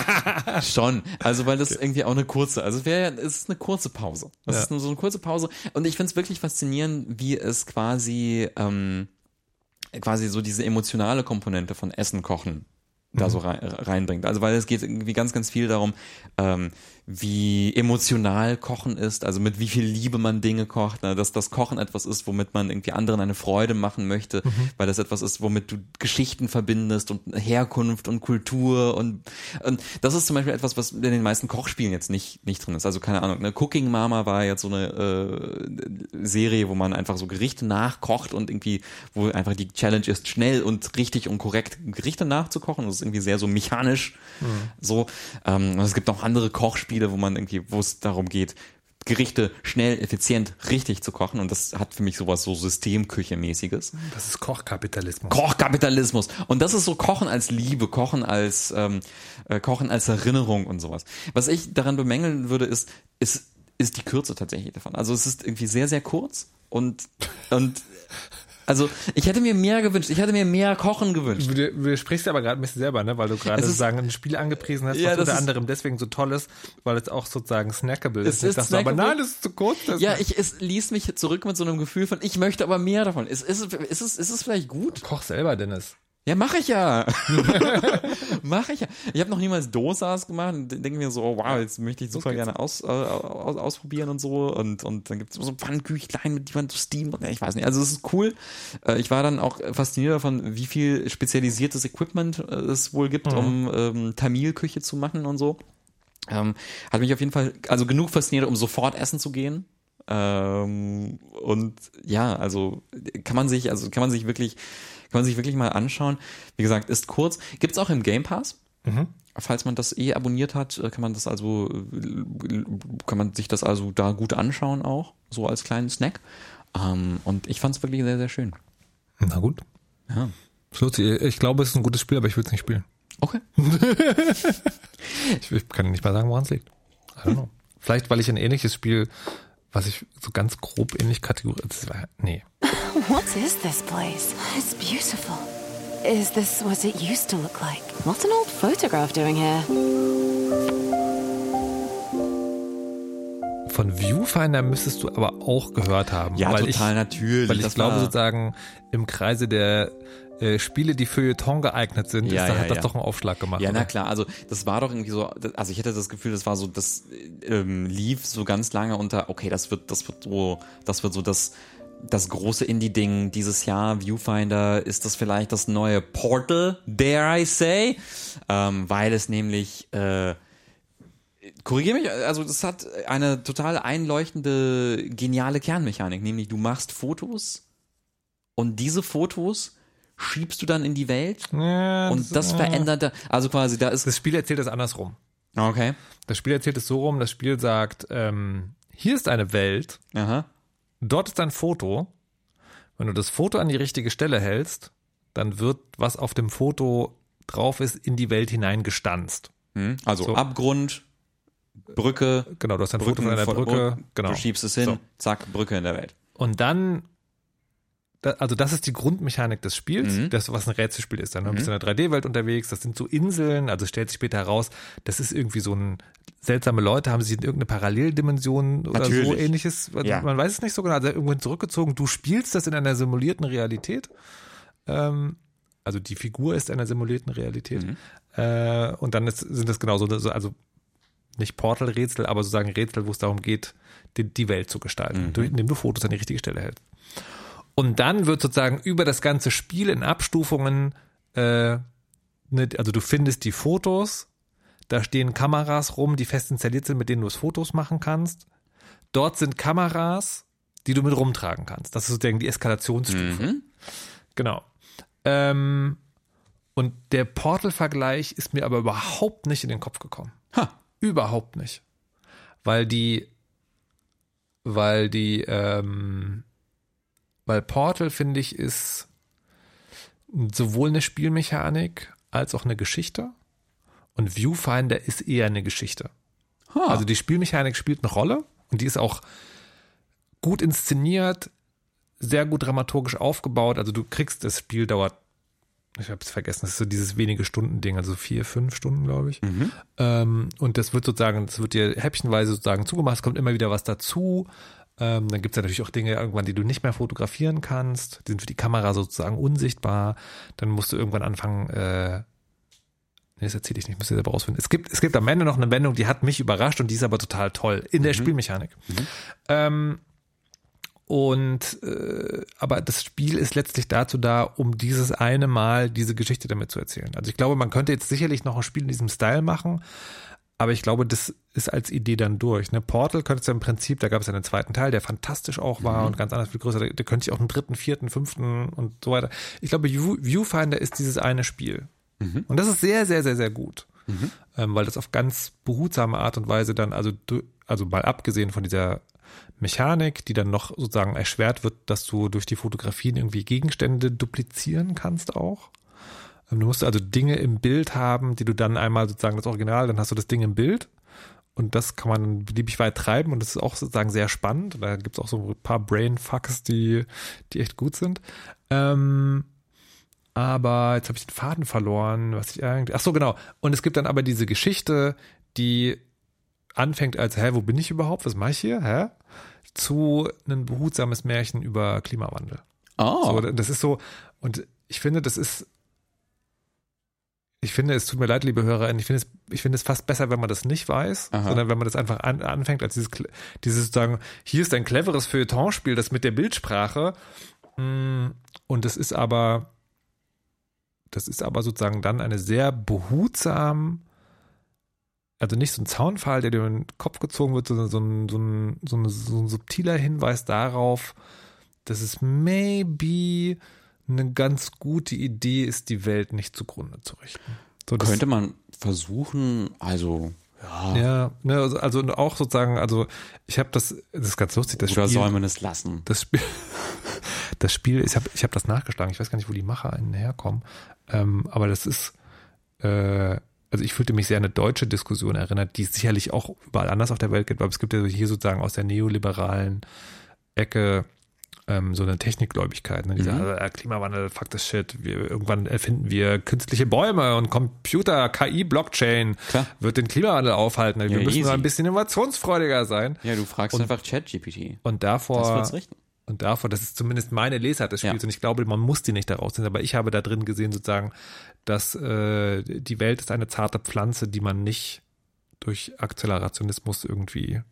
schon. Also, weil das irgendwie auch eine kurze, also es wäre ja, es ist eine kurze Pause. Es Ja. ist nur so eine kurze Pause. Und ich finde es wirklich faszinierend, wie es quasi, ähm, quasi so diese emotionale Komponente von Essen kochen da so rein, reinbringt. Also weil es geht irgendwie ganz, ganz viel darum, ähm, wie emotional Kochen ist, also mit wie viel Liebe man Dinge kocht, ne? dass das Kochen etwas ist, womit man irgendwie anderen eine Freude machen möchte, weil das etwas ist, womit du Geschichten verbindest und Herkunft und Kultur und, und das ist zum Beispiel etwas, was in den meisten Kochspielen jetzt nicht, nicht drin ist. Also keine Ahnung, ne? Cooking Mama war jetzt so eine äh, Serie, wo man einfach so Gerichte nachkocht und irgendwie, wo einfach die Challenge ist, schnell und richtig und korrekt Gerichte nachzukochen. Das ist irgendwie sehr so mechanisch. So. Ähm, es gibt auch andere Kochspiele, wo man irgendwie, wo es darum geht, Gerichte schnell, effizient, richtig zu kochen. Und das hat für mich sowas so Systemküche-mäßiges. Das ist Kochkapitalismus. Kochkapitalismus. Und das ist so Kochen als Liebe, Kochen als ähm, äh, Kochen als Erinnerung und sowas. Was ich daran bemängeln würde, ist, ist, ist die Kürze tatsächlich davon. Also es ist irgendwie sehr, sehr kurz und und also ich hätte mir mehr gewünscht. Ich hätte mir mehr Kochen gewünscht. Du, du sprichst aber gerade ein bisschen selber, ne? weil du gerade ist- sozusagen ein Spiel angepriesen hast, Ja, was unter ist- anderem deswegen so toll ist, weil es auch sozusagen snackable ist. Es Ich ist dachte so, aber snackable. nein, das ist zu kurz. Das Ja, ich, es ließ mich zurück mit so einem Gefühl von, ich möchte aber mehr davon. Ist, ist, es- ist, es, ist es vielleicht gut? Koch selber, Dennis. Ja, mache ich ja. mache ich ja. Ich habe noch niemals Dosas gemacht und denke mir so, oh, wow, jetzt möchte ich super gerne aus, äh, aus, ausprobieren und so. Und, und dann gibt es so Pfannenküchlein, mit die man so steamt. Und, ich weiß nicht, also es ist cool. Äh, Ich war dann auch fasziniert davon, wie viel spezialisiertes Equipment äh, es wohl gibt, um ähm, Tamil-Küche zu machen und so. Ähm, hat mich auf jeden Fall, also genug fasziniert, um sofort essen zu gehen. Ähm, und ja, also kann man sich, also kann man sich wirklich, kann man sich wirklich mal anschauen. Wie gesagt, ist kurz. Gibt's auch im Game Pass. Falls man das eh abonniert hat, äh, kann man das also, äh, kann man sich das also da gut anschauen auch, so als kleinen Snack. Ähm, und ich fand's wirklich sehr, sehr schön. Na gut. Ja. Ich glaube, es ist ein gutes Spiel, aber ich will es nicht spielen. Okay. Ich, ich kann nicht mal sagen, woran es liegt. I don't know. Vielleicht, weil ich ein ähnliches Spiel, was ich so ganz grob ähnlich kategorisiere. Nee. What is this place? It's beautiful. Is this what it used to look like? What's an old photograph doing here? Von Viewfinder müsstest du aber auch gehört haben. Ja, weil total ich, natürlich. Weil ich Das glaube war- sozusagen im Kreise der äh, Spiele, die Feuilleton geeignet sind, Ja, ist, da ja, hat das ja. doch einen Aufschlag gemacht. Ja, na oder? klar, also das war doch irgendwie so, also ich hatte das Gefühl, das war so, das ähm, lief so ganz lange unter, okay, das wird, das wird so, das wird so das, das große Indie-Ding dieses Jahr, Viewfinder, ist das vielleicht das neue Portal, dare I say, ähm, weil es nämlich, äh, korrigiere mich, also das hat eine total einleuchtende, geniale Kernmechanik, nämlich du machst Fotos und diese Fotos schiebst du dann in die Welt Ja, und das verändert, da- also quasi da ist, Das Spiel erzählt das andersrum. okay, Das Spiel erzählt es so rum, das Spiel sagt, ähm, hier ist eine Welt, aha, dort ist ein Foto. Wenn du das Foto an die richtige Stelle hältst, dann wird, was auf dem Foto drauf ist, in die Welt hineingestanzt. Hm, also So. Abgrund, Brücke, Genau, du hast ein Foto von einer der Brücke. Genau. du schiebst es hin, So. zack, Brücke in der Welt. Und dann, da, also das ist die Grundmechanik des Spiels, Mhm. das, was ein Rätselspiel ist. Dann bist du in der 3D-Welt unterwegs, das sind so Inseln, also stellt sich später heraus, das ist irgendwie so ein, seltsame Leute haben sich in irgendeine Paralleldimension oder so Natürlich. ähnliches, also Ja. man weiß es nicht so genau, also irgendwohin zurückgezogen, du spielst das in einer simulierten Realität, ähm, also die Figur ist in einer simulierten Realität Mhm. äh, und dann ist, sind das genauso, so- also nicht Portal-Rätsel, aber sozusagen Rätsel, wo es darum geht, die, die Welt zu gestalten, durch- indem du Fotos an die richtige Stelle hältst. Und dann wird sozusagen über das ganze Spiel in Abstufungen, äh, ne, also du findest die Fotos, da stehen Kameras rum, die fest installiert sind, mit denen du Fotos machen kannst. Dort sind Kameras, die du mit rumtragen kannst. Das ist sozusagen die Eskalationsstufe. Mhm. Genau. Ähm, und der Portal-Vergleich ist mir aber überhaupt nicht in den Kopf gekommen. Ha. Überhaupt nicht. Weil die, weil die, ähm, weil Portal, finde ich, ist sowohl eine Spielmechanik als auch eine Geschichte. Und Viewfinder ist eher eine Geschichte. Ha. Also die Spielmechanik spielt eine Rolle und die ist auch gut inszeniert, sehr gut dramaturgisch aufgebaut. Also du kriegst, das Spiel dauert, ich habe es vergessen, das ist so dieses wenige Stunden-Ding, also vier, fünf Stunden, glaube ich. Ähm, und das wird sozusagen, das wird dir häppchenweise sozusagen zugemacht, es kommt immer wieder was dazu. Ähm, dann gibt es ja natürlich auch Dinge irgendwann, die du nicht mehr fotografieren kannst. Die sind für die Kamera sozusagen unsichtbar. Dann musst du irgendwann anfangen, äh, Nee, das erzähle ich nicht, müsst ihr selber rausfinden. Es gibt, es gibt am Ende noch eine Wendung, die hat mich überrascht und die ist aber total toll in der Spielmechanik. Ähm, und äh, aber das Spiel ist letztlich dazu da, um dieses eine Mal diese Geschichte damit zu erzählen. Also ich glaube, man könnte jetzt sicherlich noch ein Spiel in diesem Style machen, aber ich glaube, das ist als Idee dann durch. Ne? Portal könnte es ja im Prinzip, da gab es ja einen zweiten Teil, der fantastisch auch war und ganz anders viel größer. Da, da könnte ich auch einen dritten, vierten, fünften und so weiter. Ich glaube, View, Viewfinder ist dieses eine Spiel. Und das ist sehr, sehr, sehr, sehr gut. Ähm, weil das auf ganz behutsame Art und Weise dann, also, du- also mal abgesehen von dieser Mechanik, die dann noch sozusagen erschwert wird, dass du durch die Fotografien irgendwie Gegenstände duplizieren kannst auch. Ähm, Du musst also Dinge im Bild haben, die du dann einmal sozusagen das Original, dann hast du das Ding im Bild und das kann man beliebig weit treiben und das ist auch sozusagen sehr spannend. Da gibt's auch so ein paar Brainfucks, die, die echt gut sind. Ähm, aber jetzt habe ich den Faden verloren, was ich eigentlich. Ach so, genau. Und es gibt dann aber diese Geschichte, die anfängt als, hä, wo bin ich überhaupt? Was mache ich hier? Hä? Zu ein behutsames Märchen über Klimawandel. Oh. So, das ist so, und ich finde, das ist, ich finde, es tut mir leid, liebe HörerInnen, ich finde es, ich finde es fast besser, wenn man das nicht weiß, Aha. sondern wenn man das einfach an, anfängt, als dieses, dieses sozusagen, hier ist ein cleveres Feuilletonspiel, das mit der Bildsprache, mm, und das ist aber, das ist aber sozusagen dann eine sehr behutsam, also nicht so ein Zaunpfahl, der dir in den Kopf gezogen wird, sondern so ein, so ein, so ein, so ein subtiler Hinweis darauf, dass es maybe eine ganz gute Idee ist, die Welt nicht zugrunde zu richten. So, Könnte man versuchen, also, ja, ja, ne, also, also auch sozusagen, also ich habe das, das ist ganz lustig, das oder Spiel, soll man es lassen? das Spiel, das Spiel, ich habe ich hab das nachgeschlagen, ich weiß gar nicht, wo die MacherInnen herkommen, ähm, aber das ist, äh, also ich fühlte mich sehr an eine deutsche Diskussion erinnert, die es sicherlich auch überall anders auf der Welt gibt, aber es gibt ja hier sozusagen aus der neoliberalen Ecke ähm, so eine Technikgläubigkeit. Ne? Diese Mhm. äh, Klimawandel, fuck this shit. Wir, irgendwann erfinden wir künstliche Bäume und Computer, KI, Blockchain Klar. wird den Klimawandel aufhalten. Wir Ja, müssen easy. nur ein bisschen innovationsfreudiger sein. Ja, du fragst einfach ChatGPT. Und Das davor, wird's richten. und davor, das ist zumindest meine Lesart des Ja. Spiels und ich glaube, man muss die nicht daraus sehen, aber ich habe da drin gesehen sozusagen, dass äh, die Welt ist eine zarte Pflanze, die man nicht durch Akzelerationismus irgendwie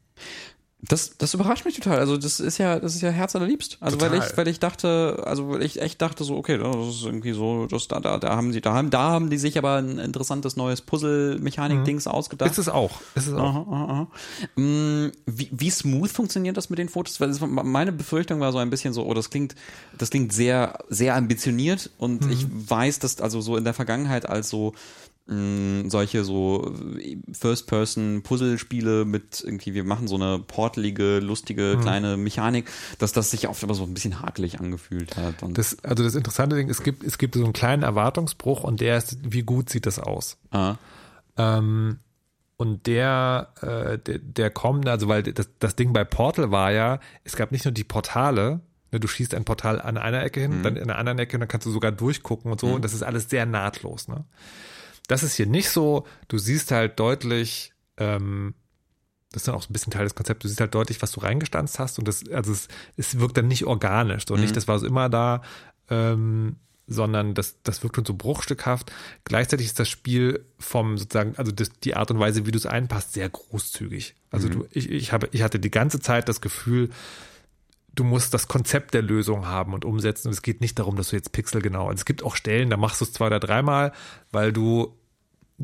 Das, das überrascht mich total. Also das ist ja, das ist ja Herz allerliebst. Also weil Total. ich, weil ich dachte, also weil ich echt dachte so, okay, das ist irgendwie so, das, da, da, da haben sie, da haben, da haben die sich aber ein interessantes neues Puzzle-Mechanik-Dings ausgedacht. ist es auch. Ist es auch. Aha, aha, aha. Mm, Wie, wie smooth funktioniert das mit den Fotos? Weil meine Befürchtung war so ein bisschen so, oh, das klingt, das klingt sehr, sehr ambitioniert und ich weiß, dass also so in der Vergangenheit als so mh, solche so First-Person-Puzzle-Spiele mit irgendwie, wir machen so eine portelige, lustige kleine Mechanik, dass das sich oft aber so ein bisschen hakelig angefühlt hat. Das, also das interessante Ding, es gibt, es gibt so einen kleinen Erwartungsbruch und der ist, wie gut sieht das aus? ah, Ähm, und der, äh, der, der kommt, also weil das, das Ding bei Portal war ja, es gab nicht nur die Portale, ne, du schießt ein Portal an einer Ecke hin, dann in der anderen Ecke, und dann kannst du sogar durchgucken und so, und das ist alles sehr nahtlos. Ne? Das ist hier nicht so, du siehst halt deutlich, ähm, das ist dann auch so ein bisschen Teil des Konzepts, du siehst halt deutlich, was du reingestanzt hast und das, also es, es wirkt dann nicht organisch, so nicht, das war so immer da, ähm, sondern das, das wirkt schon so bruchstückhaft. Gleichzeitig ist das Spiel vom sozusagen, also das, die Art und Weise, wie du es einpasst, sehr großzügig. Also du, ich, ich habe, ich hatte die ganze Zeit das Gefühl, du musst das Konzept der Lösung haben und umsetzen. Und es geht nicht darum, dass du jetzt pixelgenau. Also es gibt auch Stellen, da machst du es zwei oder dreimal, weil du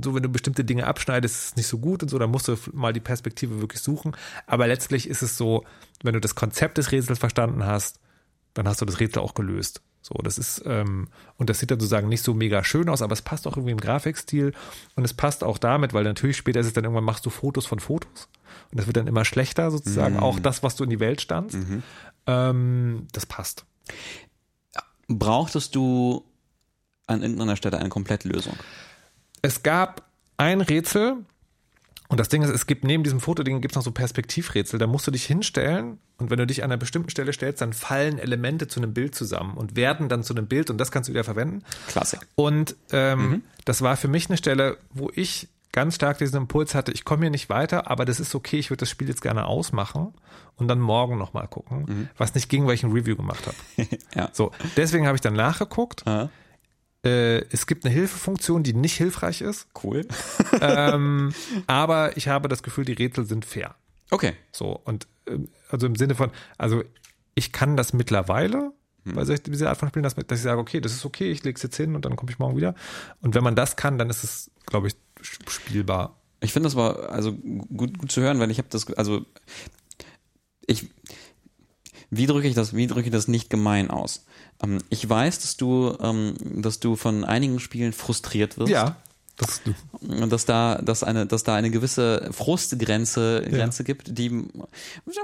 so, wenn du bestimmte Dinge abschneidest, ist es nicht so gut und so, dann musst du mal die Perspektive wirklich suchen. Aber letztlich ist es so, wenn du das Konzept des Rätsels verstanden hast, dann hast du das Rätsel auch gelöst. So, das ist, ähm, und das sieht dann sozusagen nicht so mega schön aus, aber es passt auch irgendwie im Grafikstil und es passt auch damit, weil natürlich später ist es dann irgendwann machst du Fotos von Fotos und das wird dann immer schlechter sozusagen, auch das, was du in die Welt standst. Ähm, das passt. brauchtest du an irgendeiner Stelle eine Komplettlösung? Es gab ein Rätsel und das Ding ist, es gibt neben diesem Fotoding gibt es noch so Perspektivrätsel. Da musst du dich hinstellen und wenn du dich an einer bestimmten Stelle stellst, dann fallen Elemente zu einem Bild zusammen und werden dann zu einem Bild und das kannst du wieder verwenden. Klassik. Und ähm, das war für mich eine Stelle, wo ich ganz stark diesen Impuls hatte, ich komme hier nicht weiter, aber das ist okay, ich würde das Spiel jetzt gerne ausmachen und dann morgen nochmal gucken, was nicht ging, weil ich ein Review gemacht habe. Ja. So, deswegen habe ich dann nachgeguckt. Ah. Äh, es gibt eine Hilfefunktion, die nicht hilfreich ist, Cool. ähm, aber ich habe das Gefühl, die Rätsel sind fair. Okay. So, und ähm, also im Sinne von, also ich kann das mittlerweile bei solch- dieser Art von Spielen, dass, dass ich sage, okay, das ist okay, ich lege es jetzt hin und dann komme ich morgen wieder. Und wenn man das kann, dann ist es, glaube ich, spielbar. Ich finde das war also gut, gut zu hören, weil ich habe das, also ich, wie drücke ich das, wie drücke ich das nicht gemein aus? Ähm, ich weiß, dass du, ähm, dass du von einigen Spielen frustriert wirst. das ist du. Und dass da, dass eine, dass da eine gewisse Frustgrenze Grenze gibt, die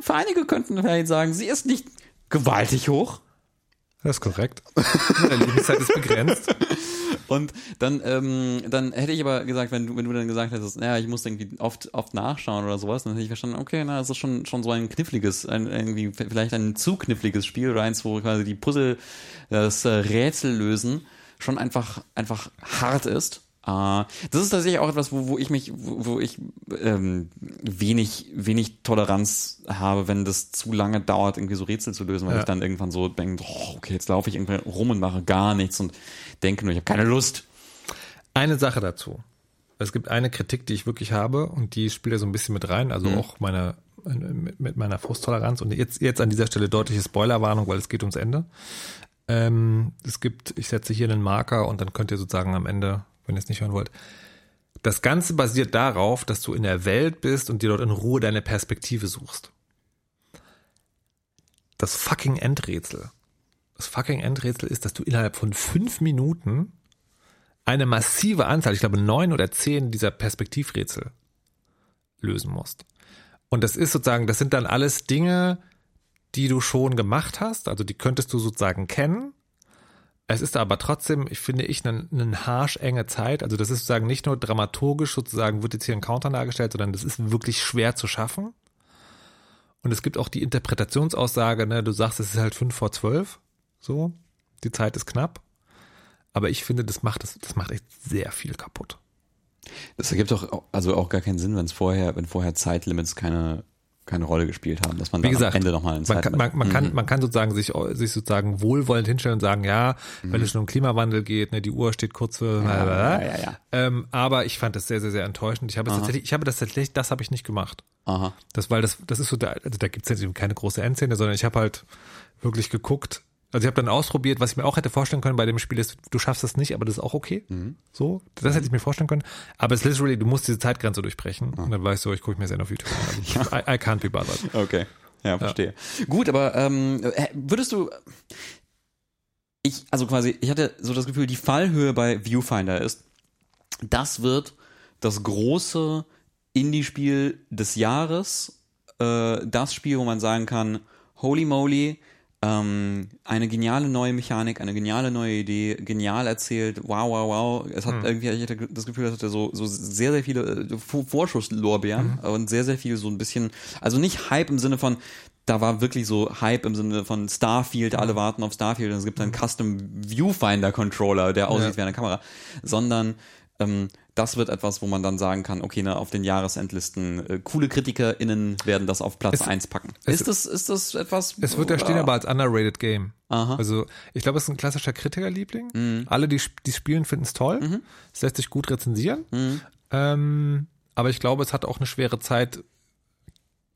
für einige könnten vielleicht sagen, sie ist nicht gewaltig hoch. Das ist korrekt. Meine Lebenszeit ist begrenzt. Und dann, ähm, dann hätte ich aber gesagt, wenn du, wenn du dann gesagt hättest, naja, ich muss irgendwie oft, oft nachschauen oder sowas, dann hätte ich verstanden, okay, na, das ist schon, schon so ein kniffliges, ein, irgendwie vielleicht ein zu kniffliges Spiel oder eins, wo quasi die Puzzle, das äh, Rätsel lösen, schon einfach, einfach hart ist. Äh, das ist tatsächlich auch etwas, wo, wo ich mich, wo, wo ich ähm, wenig, wenig Toleranz habe, wenn das zu lange dauert, irgendwie so Rätsel zu lösen, weil Ja. ich dann irgendwann so denke, oh, okay, jetzt laufe ich irgendwie rum und mache gar nichts und denke nur, ich habe keine Lust. Eine Sache dazu. Es gibt eine Kritik, die ich wirklich habe und die spielt da so ein bisschen mit rein, also auch meine mit, mit meiner Frusttoleranz und jetzt jetzt an dieser Stelle deutliche Spoilerwarnung, weil es geht ums Ende. Ähm, es gibt, ich setze hier einen Marker und dann könnt ihr sozusagen am Ende, wenn ihr es nicht hören wollt, das Ganze basiert darauf, dass du in der Welt bist und dir dort in Ruhe deine Perspektive suchst. Das fucking Endrätsel. Das fucking Endrätsel ist, dass du innerhalb von fünf Minuten eine massive Anzahl, ich glaube neun oder zehn dieser Perspektivrätsel lösen musst. Und das ist sozusagen, das sind dann alles Dinge, die du schon gemacht hast, also die könntest du sozusagen kennen. Es ist aber trotzdem, ich finde ich, eine, eine harschenge Zeit. Also das ist sozusagen nicht nur dramaturgisch sozusagen wird jetzt hier ein Counter dargestellt, sondern das ist wirklich schwer zu schaffen. Und es gibt auch die Interpretationsaussage, ne, du sagst, es ist halt fünf vor zwölf, so, die Zeit ist knapp. Aber ich finde, das macht, das, das macht echt sehr viel kaputt. Das ergibt doch also auch gar keinen Sinn, wenn es vorher, wenn vorher Zeitlimits keine, keine Rolle gespielt haben, dass man Wie gesagt, am Ende nochmal man kann, man, man, Mhm. kann, man kann sozusagen sich, sich sozusagen wohlwollend hinstellen und sagen, ja, wenn es schon um Klimawandel geht, ne, die Uhr steht kurz für, Mhm. ja, ja, ja. Ähm, aber ich fand das sehr, sehr, sehr enttäuschend. Ich habe es tatsächlich, ich habe das tatsächlich, das habe ich nicht gemacht. Aha. Das, weil das, das ist so, da, also da gibt es jetzt eben keine große Endszene, sondern ich habe halt wirklich geguckt. Also ich habe dann ausprobiert, was ich mir auch hätte vorstellen können bei dem Spiel ist, du schaffst das nicht, aber das ist auch okay. Mhm. So, das hätte ich mir vorstellen können. Aber es ist literally, du musst diese Zeitgrenze durchbrechen. Und dann war ich so, ich gucke mir das auf YouTube an. Also, I, I can't be bothered. Okay. Ja, verstehe. Gut, aber ähm, äh, würdest du ich, also quasi, ich hatte so das Gefühl, die Fallhöhe bei Viewfinder ist, das wird das große Indie-Spiel des Jahres, äh, das Spiel, wo man sagen kann, holy moly, ähm, eine geniale neue Mechanik, eine geniale neue Idee, genial erzählt, wow, wow, wow. Es hat irgendwie, ich hatte das Gefühl, es hatte so, so sehr, sehr viele äh, Vor- Vorschusslorbeeren und sehr, sehr viel so ein bisschen, also nicht Hype im Sinne von, da war wirklich so Hype im Sinne von Starfield, alle warten auf Starfield und es gibt einen Custom Viewfinder Controller, der aussieht Ja. wie eine Kamera, sondern ähm, das wird etwas, wo man dann sagen kann, okay, ne, auf den Jahresendlisten, äh, coole KritikerInnen werden das auf Platz Es- 1 packen. es- ist das, ist das etwas? Es wird da stehen aber als underrated Game. Aha. Also ich glaube, es ist ein klassischer Kritikerliebling. Alle, die die spielen, finden es toll. Es lässt sich gut rezensieren. Ähm, aber ich glaube, es hat auch eine schwere Zeit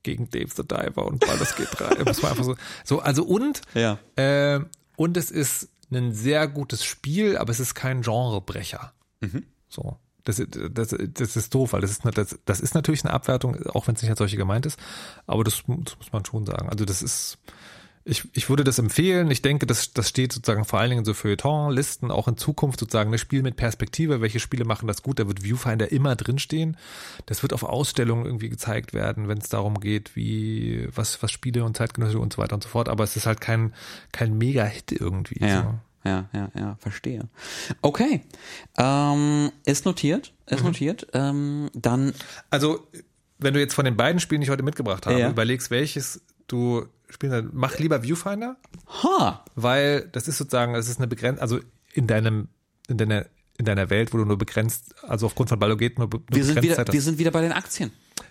gegen Dave the Diver und Baldur's Gate 3. Muss man einfach so, so, also und, Ja. äh, und es ist ein sehr gutes Spiel, aber es ist kein Genrebrecher. So. Das, das, das ist doof, weil das ist, das, das ist natürlich eine Abwertung, auch wenn es nicht als solche gemeint ist, aber das, das muss man schon sagen. Also das ist, ich, ich würde das empfehlen. Ich denke, das, das steht sozusagen vor allen Dingen so Feuilleton-Listen, auch in Zukunft sozusagen ein Spiel mit Perspektive. Welche Spiele machen das gut? Da wird Viewfinder immer drinstehen. Das wird auf Ausstellungen irgendwie gezeigt werden, wenn es darum geht, wie, was, was Spiele und Zeitgenössische und so weiter und so fort. Aber es ist halt kein, kein Mega-Hit irgendwie. So. Ja, ja, ja, verstehe. Okay. Ähm, ist notiert, Mhm. ist notiert. Ähm, dann, Also, wenn du jetzt von den beiden Spielen, die ich heute mitgebracht habe, Ja. überlegst, welches du spielen sollst, mach lieber Viewfinder, ha, weil das ist sozusagen, das ist eine begrenzt, also in deinem, in deiner, in deiner Welt, wo du nur begrenzt, also aufgrund von Baloget nur, nur wir sind, begrenzt wieder, Zeit hast. wir sind wieder bei den Aktien.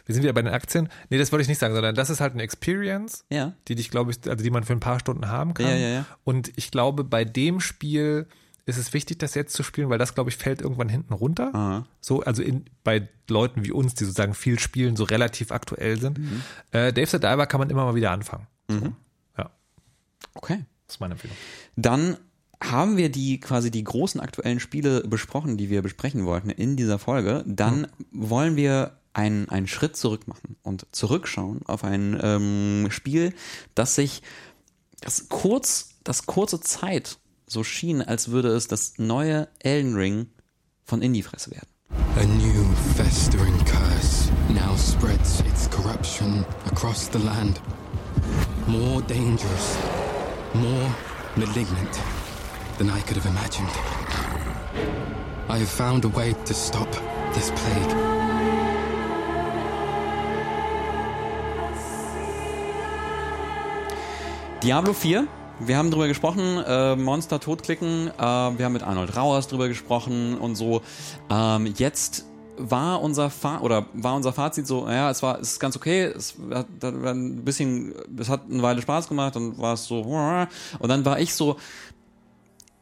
Wir sind wieder bei den Aktien. Nee, das wollte ich nicht sagen, sondern das ist halt eine Experience, Ja. die dich, glaube ich, also die man für ein paar Stunden haben kann. Ja, ja, ja. Und ich glaube, bei dem Spiel ist es wichtig, das jetzt zu spielen, weil das, glaube ich, fällt irgendwann hinten runter. So, also in, bei Leuten wie uns, die sozusagen viel spielen, so relativ aktuell sind. Mhm. Äh, Dave the Diver kann man immer mal wieder anfangen. So. Ja, Okay. das ist meine Empfehlung. Dann haben wir die quasi die großen aktuellen Spiele besprochen, die wir besprechen wollten in dieser Folge. Dann wollen wir einen, einen Schritt zurück machen und zurückschauen auf ein ähm, Spiel, das sich das kurz, das kurze Zeit so schien, als würde es das neue Elden Ring von Indie-Fresse werden. A new festering curse now spreads its corruption across the land. More dangerous, more malignant than I could have imagined. I have found a way to stop this plague. Diablo 4. Wir haben drüber gesprochen, äh, Monster totklicken. Äh, wir haben mit Arnold Rauers drüber gesprochen und so. Ähm, jetzt war unser Fa oder war unser Fazit so, ja, es war es ist ganz okay, es hat, hat war ein bisschen, es hat eine Weile Spaß gemacht, dann war es so und dann war ich so,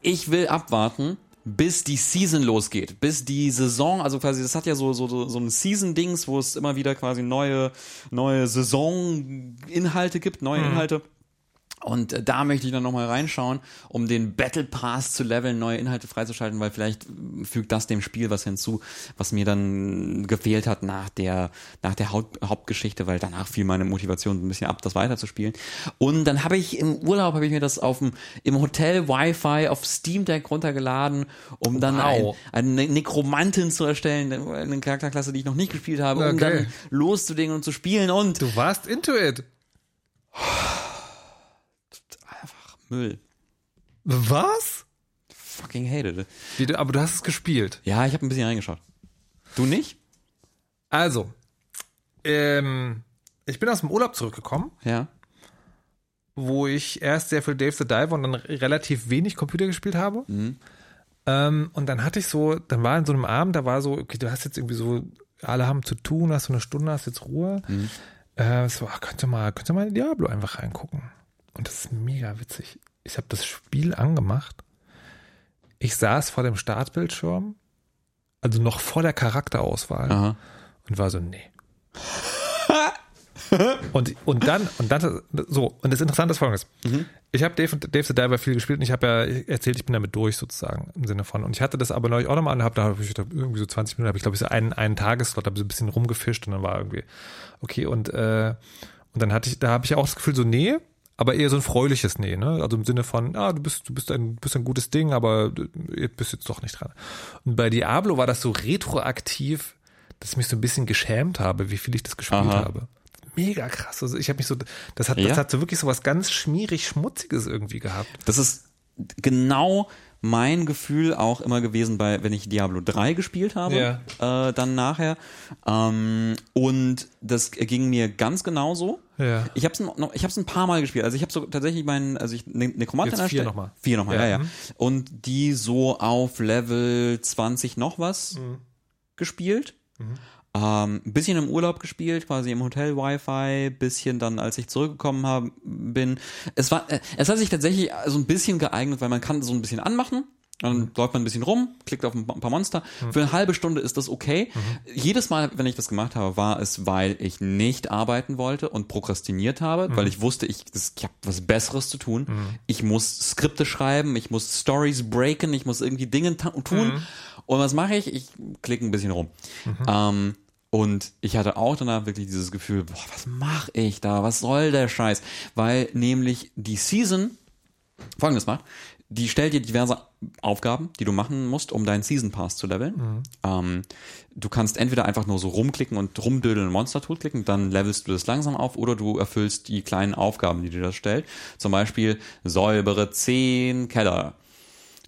ich will abwarten, bis die Season losgeht, bis die Saison, also quasi, das hat ja so so so, so ein Season-Dings, wo es immer wieder quasi neue neue Saison-Inhalte gibt, neue Inhalte. Und äh, da möchte ich dann nochmal reinschauen, um den Battle Pass zu leveln, neue Inhalte freizuschalten, weil vielleicht äh, fügt das dem Spiel was hinzu, was mir dann gefehlt hat nach der, nach der Haupt, Hauptgeschichte, weil danach fiel meine Motivation ein bisschen ab, das weiterzuspielen. Und dann habe ich im Urlaub, habe ich mir das auf dem, im Hotel Wi-Fi auf Steam Deck runtergeladen, um dann Wow. ein, eine Nekromantin zu erstellen, eine Charakterklasse, die ich noch nicht gespielt habe, um Okay. dann loszulegen und zu spielen und Du warst into it. Müll. Was? Fucking hated it. Wie du- Aber du hast es gespielt. Ja, ich habe ein bisschen reingeschaut. Du nicht? Also, ähm, ich bin aus dem Urlaub zurückgekommen, Ja. wo ich erst sehr viel Dave the Diver und dann relativ wenig Computer gespielt habe. Ähm, und dann hatte ich so, dann war in so einem Abend, da war so, okay, du hast jetzt irgendwie so, alle haben zu tun, hast so eine Stunde, hast jetzt Ruhe. Äh, so, ach, könnt ihr mal, könnt ihr mal in Diablo einfach reingucken. Und das ist mega witzig. Ich habe das Spiel angemacht. Ich saß vor dem Startbildschirm, also noch vor der Charakterauswahl Aha. und war so, nee. und, und dann, und dann, so, und das Interessante ist folgendes. Ich habe Dave, Dave the Diver viel gespielt und ich habe ja erzählt, ich bin damit durch sozusagen im Sinne von. Und ich hatte das aber neulich auch nochmal und hab, da habe ich da irgendwie so 20 Minuten, habe ich glaube ich so einen, einen Tageslot, habe so ein bisschen rumgefischt und dann war irgendwie, okay, und, äh, und dann hatte ich, da habe ich auch das Gefühl so, nee, aber eher so ein freuliches Nee, ne? Also im Sinne von, ah, du bist, du bist ein, bist ein gutes Ding, aber du bist jetzt doch nicht dran. Und bei Diablo war das so retroaktiv, dass ich mich so ein bisschen geschämt habe, wie viel ich das gespielt Aha. habe. Mega krass. Also ich habe mich so, das hat, Ja? das hat so wirklich so was ganz schmierig Schmutziges irgendwie gehabt. Das ist genau mein Gefühl auch immer gewesen bei, wenn ich Diablo 3 gespielt habe, äh, dann nachher. Ähm, und das ging mir ganz genauso. Ja. Ich habe es noch, ich habe es ein paar Mal gespielt. Also ich habe so tatsächlich meinen, also ich ne Nekromantin Jetzt vier nochmal. Vier nochmal, Ja. ja, ja. Mhm. Und die so auf Level 20 noch was Mhm. gespielt. Ähm, ein bisschen im Urlaub gespielt, quasi im Hotel Wi-Fi, bisschen dann, als ich zurückgekommen hab, bin. Es war, äh, es hat sich tatsächlich so ein bisschen geeignet, weil man kann so ein bisschen anmachen. Dann läuft man ein bisschen rum, klickt auf ein paar Monster. Für eine halbe Stunde ist das okay. Jedes Mal, wenn ich das gemacht habe, war es, weil ich nicht arbeiten wollte und prokrastiniert habe, weil ich wusste, ich, das, ich habe was Besseres zu tun. Ich muss Skripte schreiben, ich muss Stories breaken, ich muss irgendwie Dinge tun. Und was mache ich? Ich klicke ein bisschen rum. Ähm, und ich hatte auch danach wirklich dieses Gefühl, boah, was mache ich da? Was soll der Scheiß? Weil nämlich die Season folgendes macht. Die stellt dir diverse Aufgaben, die du machen musst, um deinen Season Pass zu leveln. Ähm, du kannst entweder einfach nur so rumklicken und rumdödeln und Monster totklicken, dann levelst du das langsam auf, oder du erfüllst die kleinen Aufgaben, die dir das stellt. Zum Beispiel säubere 10 Keller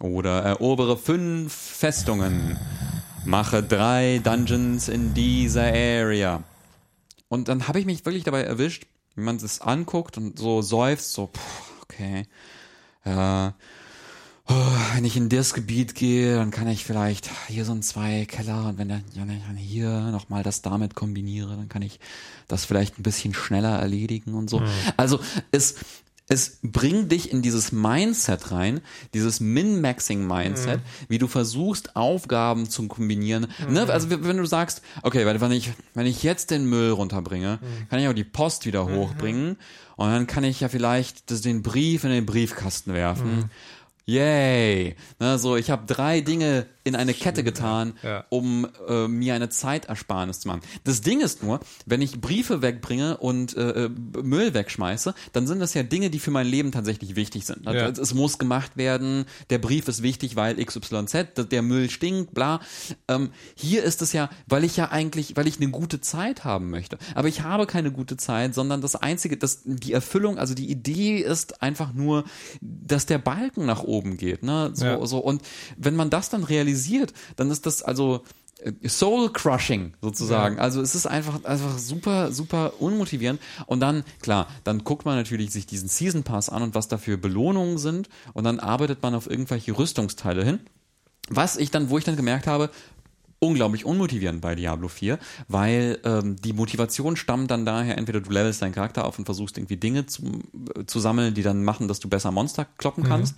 oder erobere 5 Festungen. Mache drei Dungeons in dieser Area. Und dann habe ich mich wirklich dabei erwischt, wie man das anguckt und so seufzt, so, puh, okay, äh, oh, wenn ich in das Gebiet gehe, dann kann ich vielleicht hier so ein zwei Keller und wenn dann, wenn ich dann hier nochmal das damit kombiniere, dann kann ich das vielleicht ein bisschen schneller erledigen und so. Also es, es bringt dich in dieses Mindset rein, dieses Min-Maxing-Mindset, Mhm. wie du versuchst, Aufgaben zu kombinieren. Ne? Mhm. Also wenn du sagst, okay, weil wenn ich, wenn ich jetzt den Müll runterbringe, Mhm. kann ich auch die Post wieder hochbringen und dann kann ich ja vielleicht das, den Brief in den Briefkasten werfen. Yay! Ne, so, ich habe drei Dinge in eine Kette getan, Ja. um äh, mir eine Zeitersparnis zu machen. Das Ding ist nur, wenn ich Briefe wegbringe und äh, äh, Müll wegschmeiße, dann sind das ja Dinge, die für mein Leben tatsächlich wichtig sind. Also, Ja. es, es muss gemacht werden, der Brief ist wichtig, weil XYZ, der Müll stinkt, bla. Ähm, hier ist es ja, weil ich ja eigentlich, weil ich eine gute Zeit haben möchte. Aber ich habe keine gute Zeit, sondern das Einzige, das, die Erfüllung, also die Idee ist einfach nur, dass der Balken nach oben geht. Ne? So, Ja. so. Und wenn man das dann realisiert, dann ist das also äh, Soul Crushing sozusagen. Also es ist einfach einfach super super unmotivierend und dann klar, dann guckt man natürlich sich diesen Season Pass an und was da für Belohnungen sind und dann arbeitet man auf irgendwelche Rüstungsteile hin. Was ich dann, wo ich dann gemerkt habe, unglaublich unmotivierend bei Diablo 4, weil ähm, die Motivation stammt dann daher, entweder du levelst deinen Charakter auf und versuchst irgendwie Dinge zu, äh, zu sammeln, die dann machen, dass du besser Monster kloppen kannst.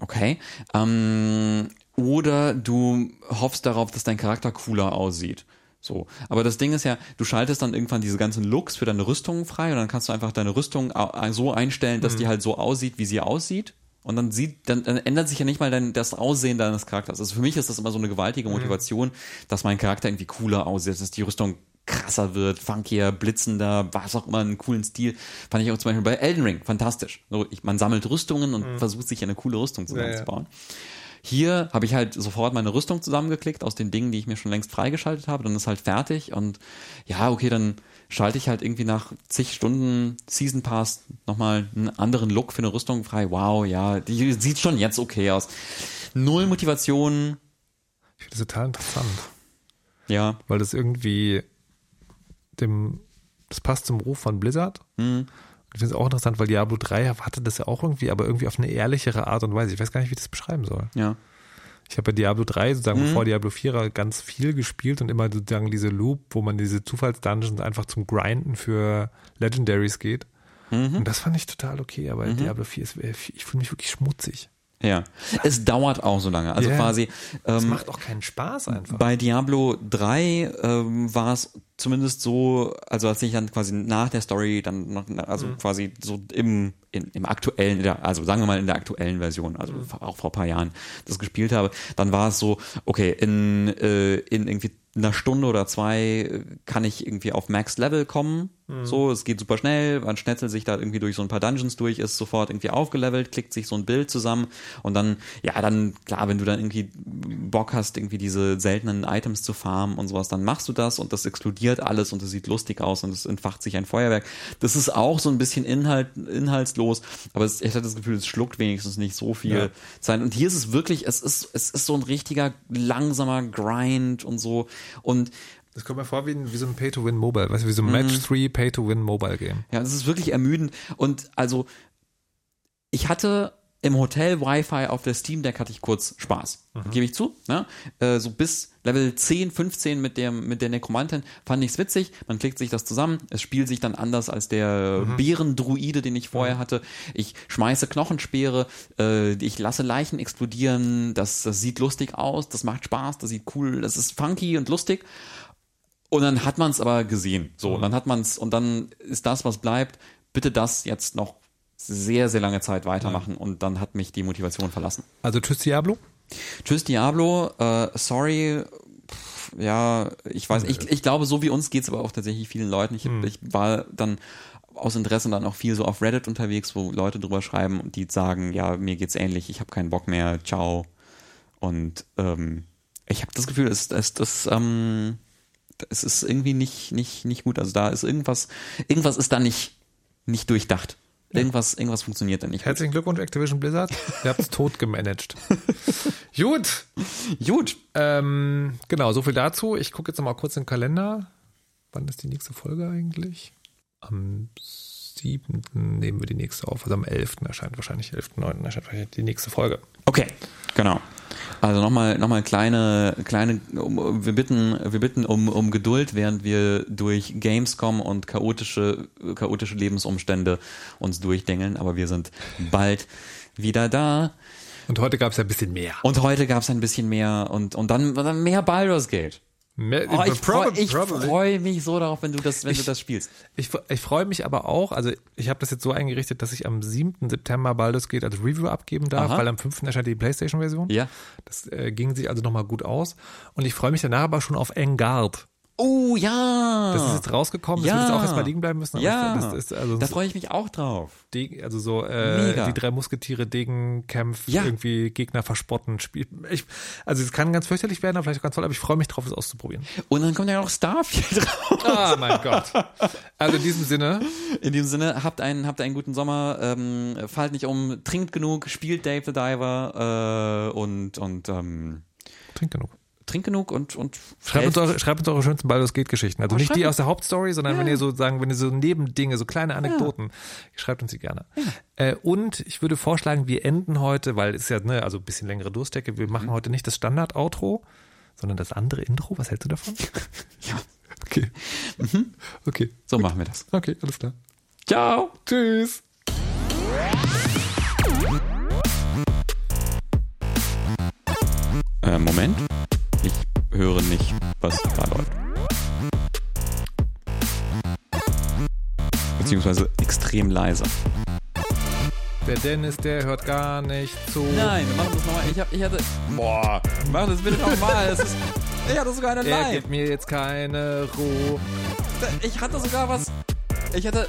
Okay. Ähm, oder du hoffst darauf, dass dein Charakter cooler aussieht. So. Aber das Ding ist ja, du schaltest dann irgendwann diese ganzen Looks für deine Rüstung frei und dann kannst du einfach deine Rüstung au- so einstellen, dass die halt so aussieht, wie sie aussieht. Und dann sieht, dann, dann ändert sich ja nicht mal dein, das Aussehen deines Charakters. Also für mich ist das immer so eine gewaltige Motivation, dass mein Charakter irgendwie cooler aussieht, dass die Rüstung krasser wird, funkier, blitzender, was auch immer, einen coolen Stil. Fand ich auch zum Beispiel bei Elden Ring fantastisch. So, ich, man sammelt Rüstungen und versucht sich eine coole Rüstung zusammenzubauen. Hier habe ich halt sofort meine Rüstung zusammengeklickt aus den Dingen, die ich mir schon längst freigeschaltet habe. Dann ist halt fertig und ja, okay, dann schalte ich halt irgendwie nach zig Stunden Season Pass nochmal einen anderen Look für eine Rüstung frei. Wow, ja, die sieht schon jetzt okay aus. Null Motivation, Ich finde das total interessant, ja. weil das irgendwie dem, das passt zum Ruf von Blizzard. Hm. Ich finde es auch interessant, weil Diablo 3 hatte das ja auch irgendwie, aber irgendwie auf eine ehrlichere Art und Weise. Ich weiß gar nicht, wie ich das beschreiben soll. Ja. Ich habe bei Diablo 3 sozusagen Mhm. bevor Diablo 4 ganz viel gespielt und immer sozusagen diese Loop, wo man diese Zufallsdungeons einfach zum Grinden für Legendaries geht. Mhm. Und das fand ich total okay, aber Diablo 4 ist, ich fühle mich wirklich schmutzig. Ja. Es dauert auch so lange. Also Ja. quasi. Es Ähm, macht auch keinen Spaß einfach. Bei Diablo 3 ähm, war es zumindest so, also als ich dann quasi nach der Story dann noch, also Mhm. quasi so im, in, im aktuellen, also sagen wir mal in der aktuellen Version, also Mhm. auch vor ein paar Jahren das gespielt habe, dann war es so, okay, in, äh, in irgendwie einer Stunde oder zwei äh, kann ich irgendwie auf Max Level kommen. Mhm. So, es geht super schnell, man schnetzelt sich da irgendwie durch so ein paar Dungeons durch, ist sofort irgendwie aufgelevelt, klickt sich so ein Bild zusammen und dann, ja, dann, klar, wenn du dann irgendwie Bock hast, irgendwie diese seltenen Items zu farmen und sowas, dann machst du das und das explodiert alles und es sieht lustig aus und es entfacht sich ein Feuerwerk. Das ist auch so ein bisschen Inhalt, inhaltslos, aber es, ich hatte das Gefühl, es schluckt wenigstens nicht so viel Ja. Zeit. Und hier ist es wirklich, es ist, es ist so ein richtiger langsamer Grind und so und Das kommt mir vor wie, ein- wie so ein Pay-to-Win-Mobile, weißt du, wie so ein Mhm. Match-3 Pay-to-Win-Mobile-Game. Ja, das ist wirklich ermüdend. Und also, ich hatte im Hotel Wi-Fi auf der Steam Deck hatte ich kurz Spaß. Gebe ich zu. Ne? Äh, so bis Level 10, 15 mit der, mit der Nekromantin fand ich's witzig. Man klickt sich das zusammen. Es spielt sich dann anders als der Bärendruide, den ich vorher hatte. Ich schmeiße Knochenspeere. Äh, ich lasse Leichen explodieren. Das, das sieht lustig aus. Das macht Spaß. Das sieht cool. Das ist funky und lustig. Und dann hat man es aber gesehen. So, und dann hat man es und dann ist das, was bleibt, bitte das jetzt noch sehr, sehr lange Zeit weitermachen und dann hat mich die Motivation verlassen. Also tschüss Diablo. Tschüss Diablo, äh, sorry, pff, ja, ich weiß, ich, ich glaube, so wie uns geht's aber auch tatsächlich vielen Leuten. Ich, ich war dann aus Interesse dann auch viel so auf Reddit unterwegs, wo Leute drüber schreiben und die sagen, ja, mir geht's ähnlich, ich habe keinen Bock mehr, ciao. Und ähm, ich habe das Gefühl, es, es, das, ähm, es ist irgendwie nicht, nicht, nicht gut. Also da ist irgendwas, irgendwas ist da nicht, nicht durchdacht. Irgendwas, irgendwas funktioniert da nicht. Herzlichen Glückwunsch, Activision Blizzard. Ihr habt es tot gemanagt. Gut. Gut. Ähm, genau, so viel dazu. Ich gucke jetzt noch mal kurz in den Kalender. Wann ist die nächste Folge eigentlich? Am 7. nehmen wir die nächste auf. Also am 11. erscheint wahrscheinlich, 11.9. erscheint wahrscheinlich die nächste Folge. Okay, genau. Also nochmal, nochmal kleine, kleine, um, wir bitten, wir bitten um, um Geduld, während wir durch Gamescom und chaotische, chaotische Lebensumstände uns durchdengeln, aber wir sind bald wieder da. Und heute gab es ein bisschen mehr. Und heute gab es ein bisschen mehr und, und dann, dann mehr Baldur's Gate. Oh, ich freue freu mich so darauf, wenn du das, wenn du das spielst. Ich, ich freue mich aber auch, also ich habe das jetzt so eingerichtet, dass ich am 7. September Baldur's Gate als Review abgeben darf, Aha. weil am 5. erscheint die Playstation-Version. Ja. Das äh, ging sich also nochmal gut aus. Und ich freue mich danach aber schon auf Engard. Oh ja. Das ist jetzt rausgekommen, das Ja. wird jetzt auch erstmal liegen bleiben müssen. ja. Das ist also, da freue ich mich auch drauf. Degen, also so äh, Mega. die drei Musketiere, Degenkämpf, Ja. irgendwie Gegner verspotten. Spiel. Ich, also es kann ganz fürchterlich werden, aber vielleicht auch ganz toll, aber ich freue mich drauf, es auszuprobieren. Und dann kommt ja noch Starfield raus. Ah, mein Gott. Also in diesem Sinne, In diesem Sinne, habt einen, habt einen guten Sommer, ähm, fallt nicht um, trinkt genug, spielt Dave the Diver äh, und, und ähm, trink genug. Trinkt genug und, und Schreibt uns, eure, schreibt uns eure schönsten Baldur's Gate Geschichten. Also Oh, nicht die aus der Hauptstory, sondern wenn ihr so sagen, wenn ihr so Nebendinge, so kleine Anekdoten, schreibt uns die gerne. Äh, und ich würde vorschlagen, wir enden heute, weil es ist ja, ne, also ein bisschen längere Durstdecke, wir Mhm. machen heute nicht das Standard-Outro, sondern das andere Intro. Was hältst du davon? Ja. Okay. Mhm. Okay. So machen wir das. Okay, alles klar. Ciao. Tschüss. Äh, Moment. Ich höre nicht, was da läuft. Beziehungsweise extrem leise. Der Dennis, der hört gar nicht zu. Nein, wir machen das nochmal. Ich, hab, ich hatte. Boah, machen das bitte nochmal. Ich hatte sogar eine Er Line. gibt mir jetzt keine Ruhe. Ich hatte sogar was. Ich hatte.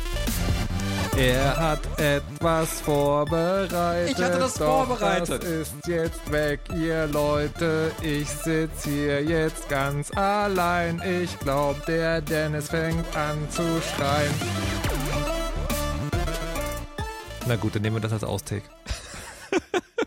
Er hat etwas vorbereitet. Ich hatte das doch vorbereitet. Das ist jetzt weg, ihr Leute. Ich sitz hier jetzt ganz allein. Ich glaub, der Dennis fängt an zu schreien. Na gut, dann nehmen wir das als Outtake.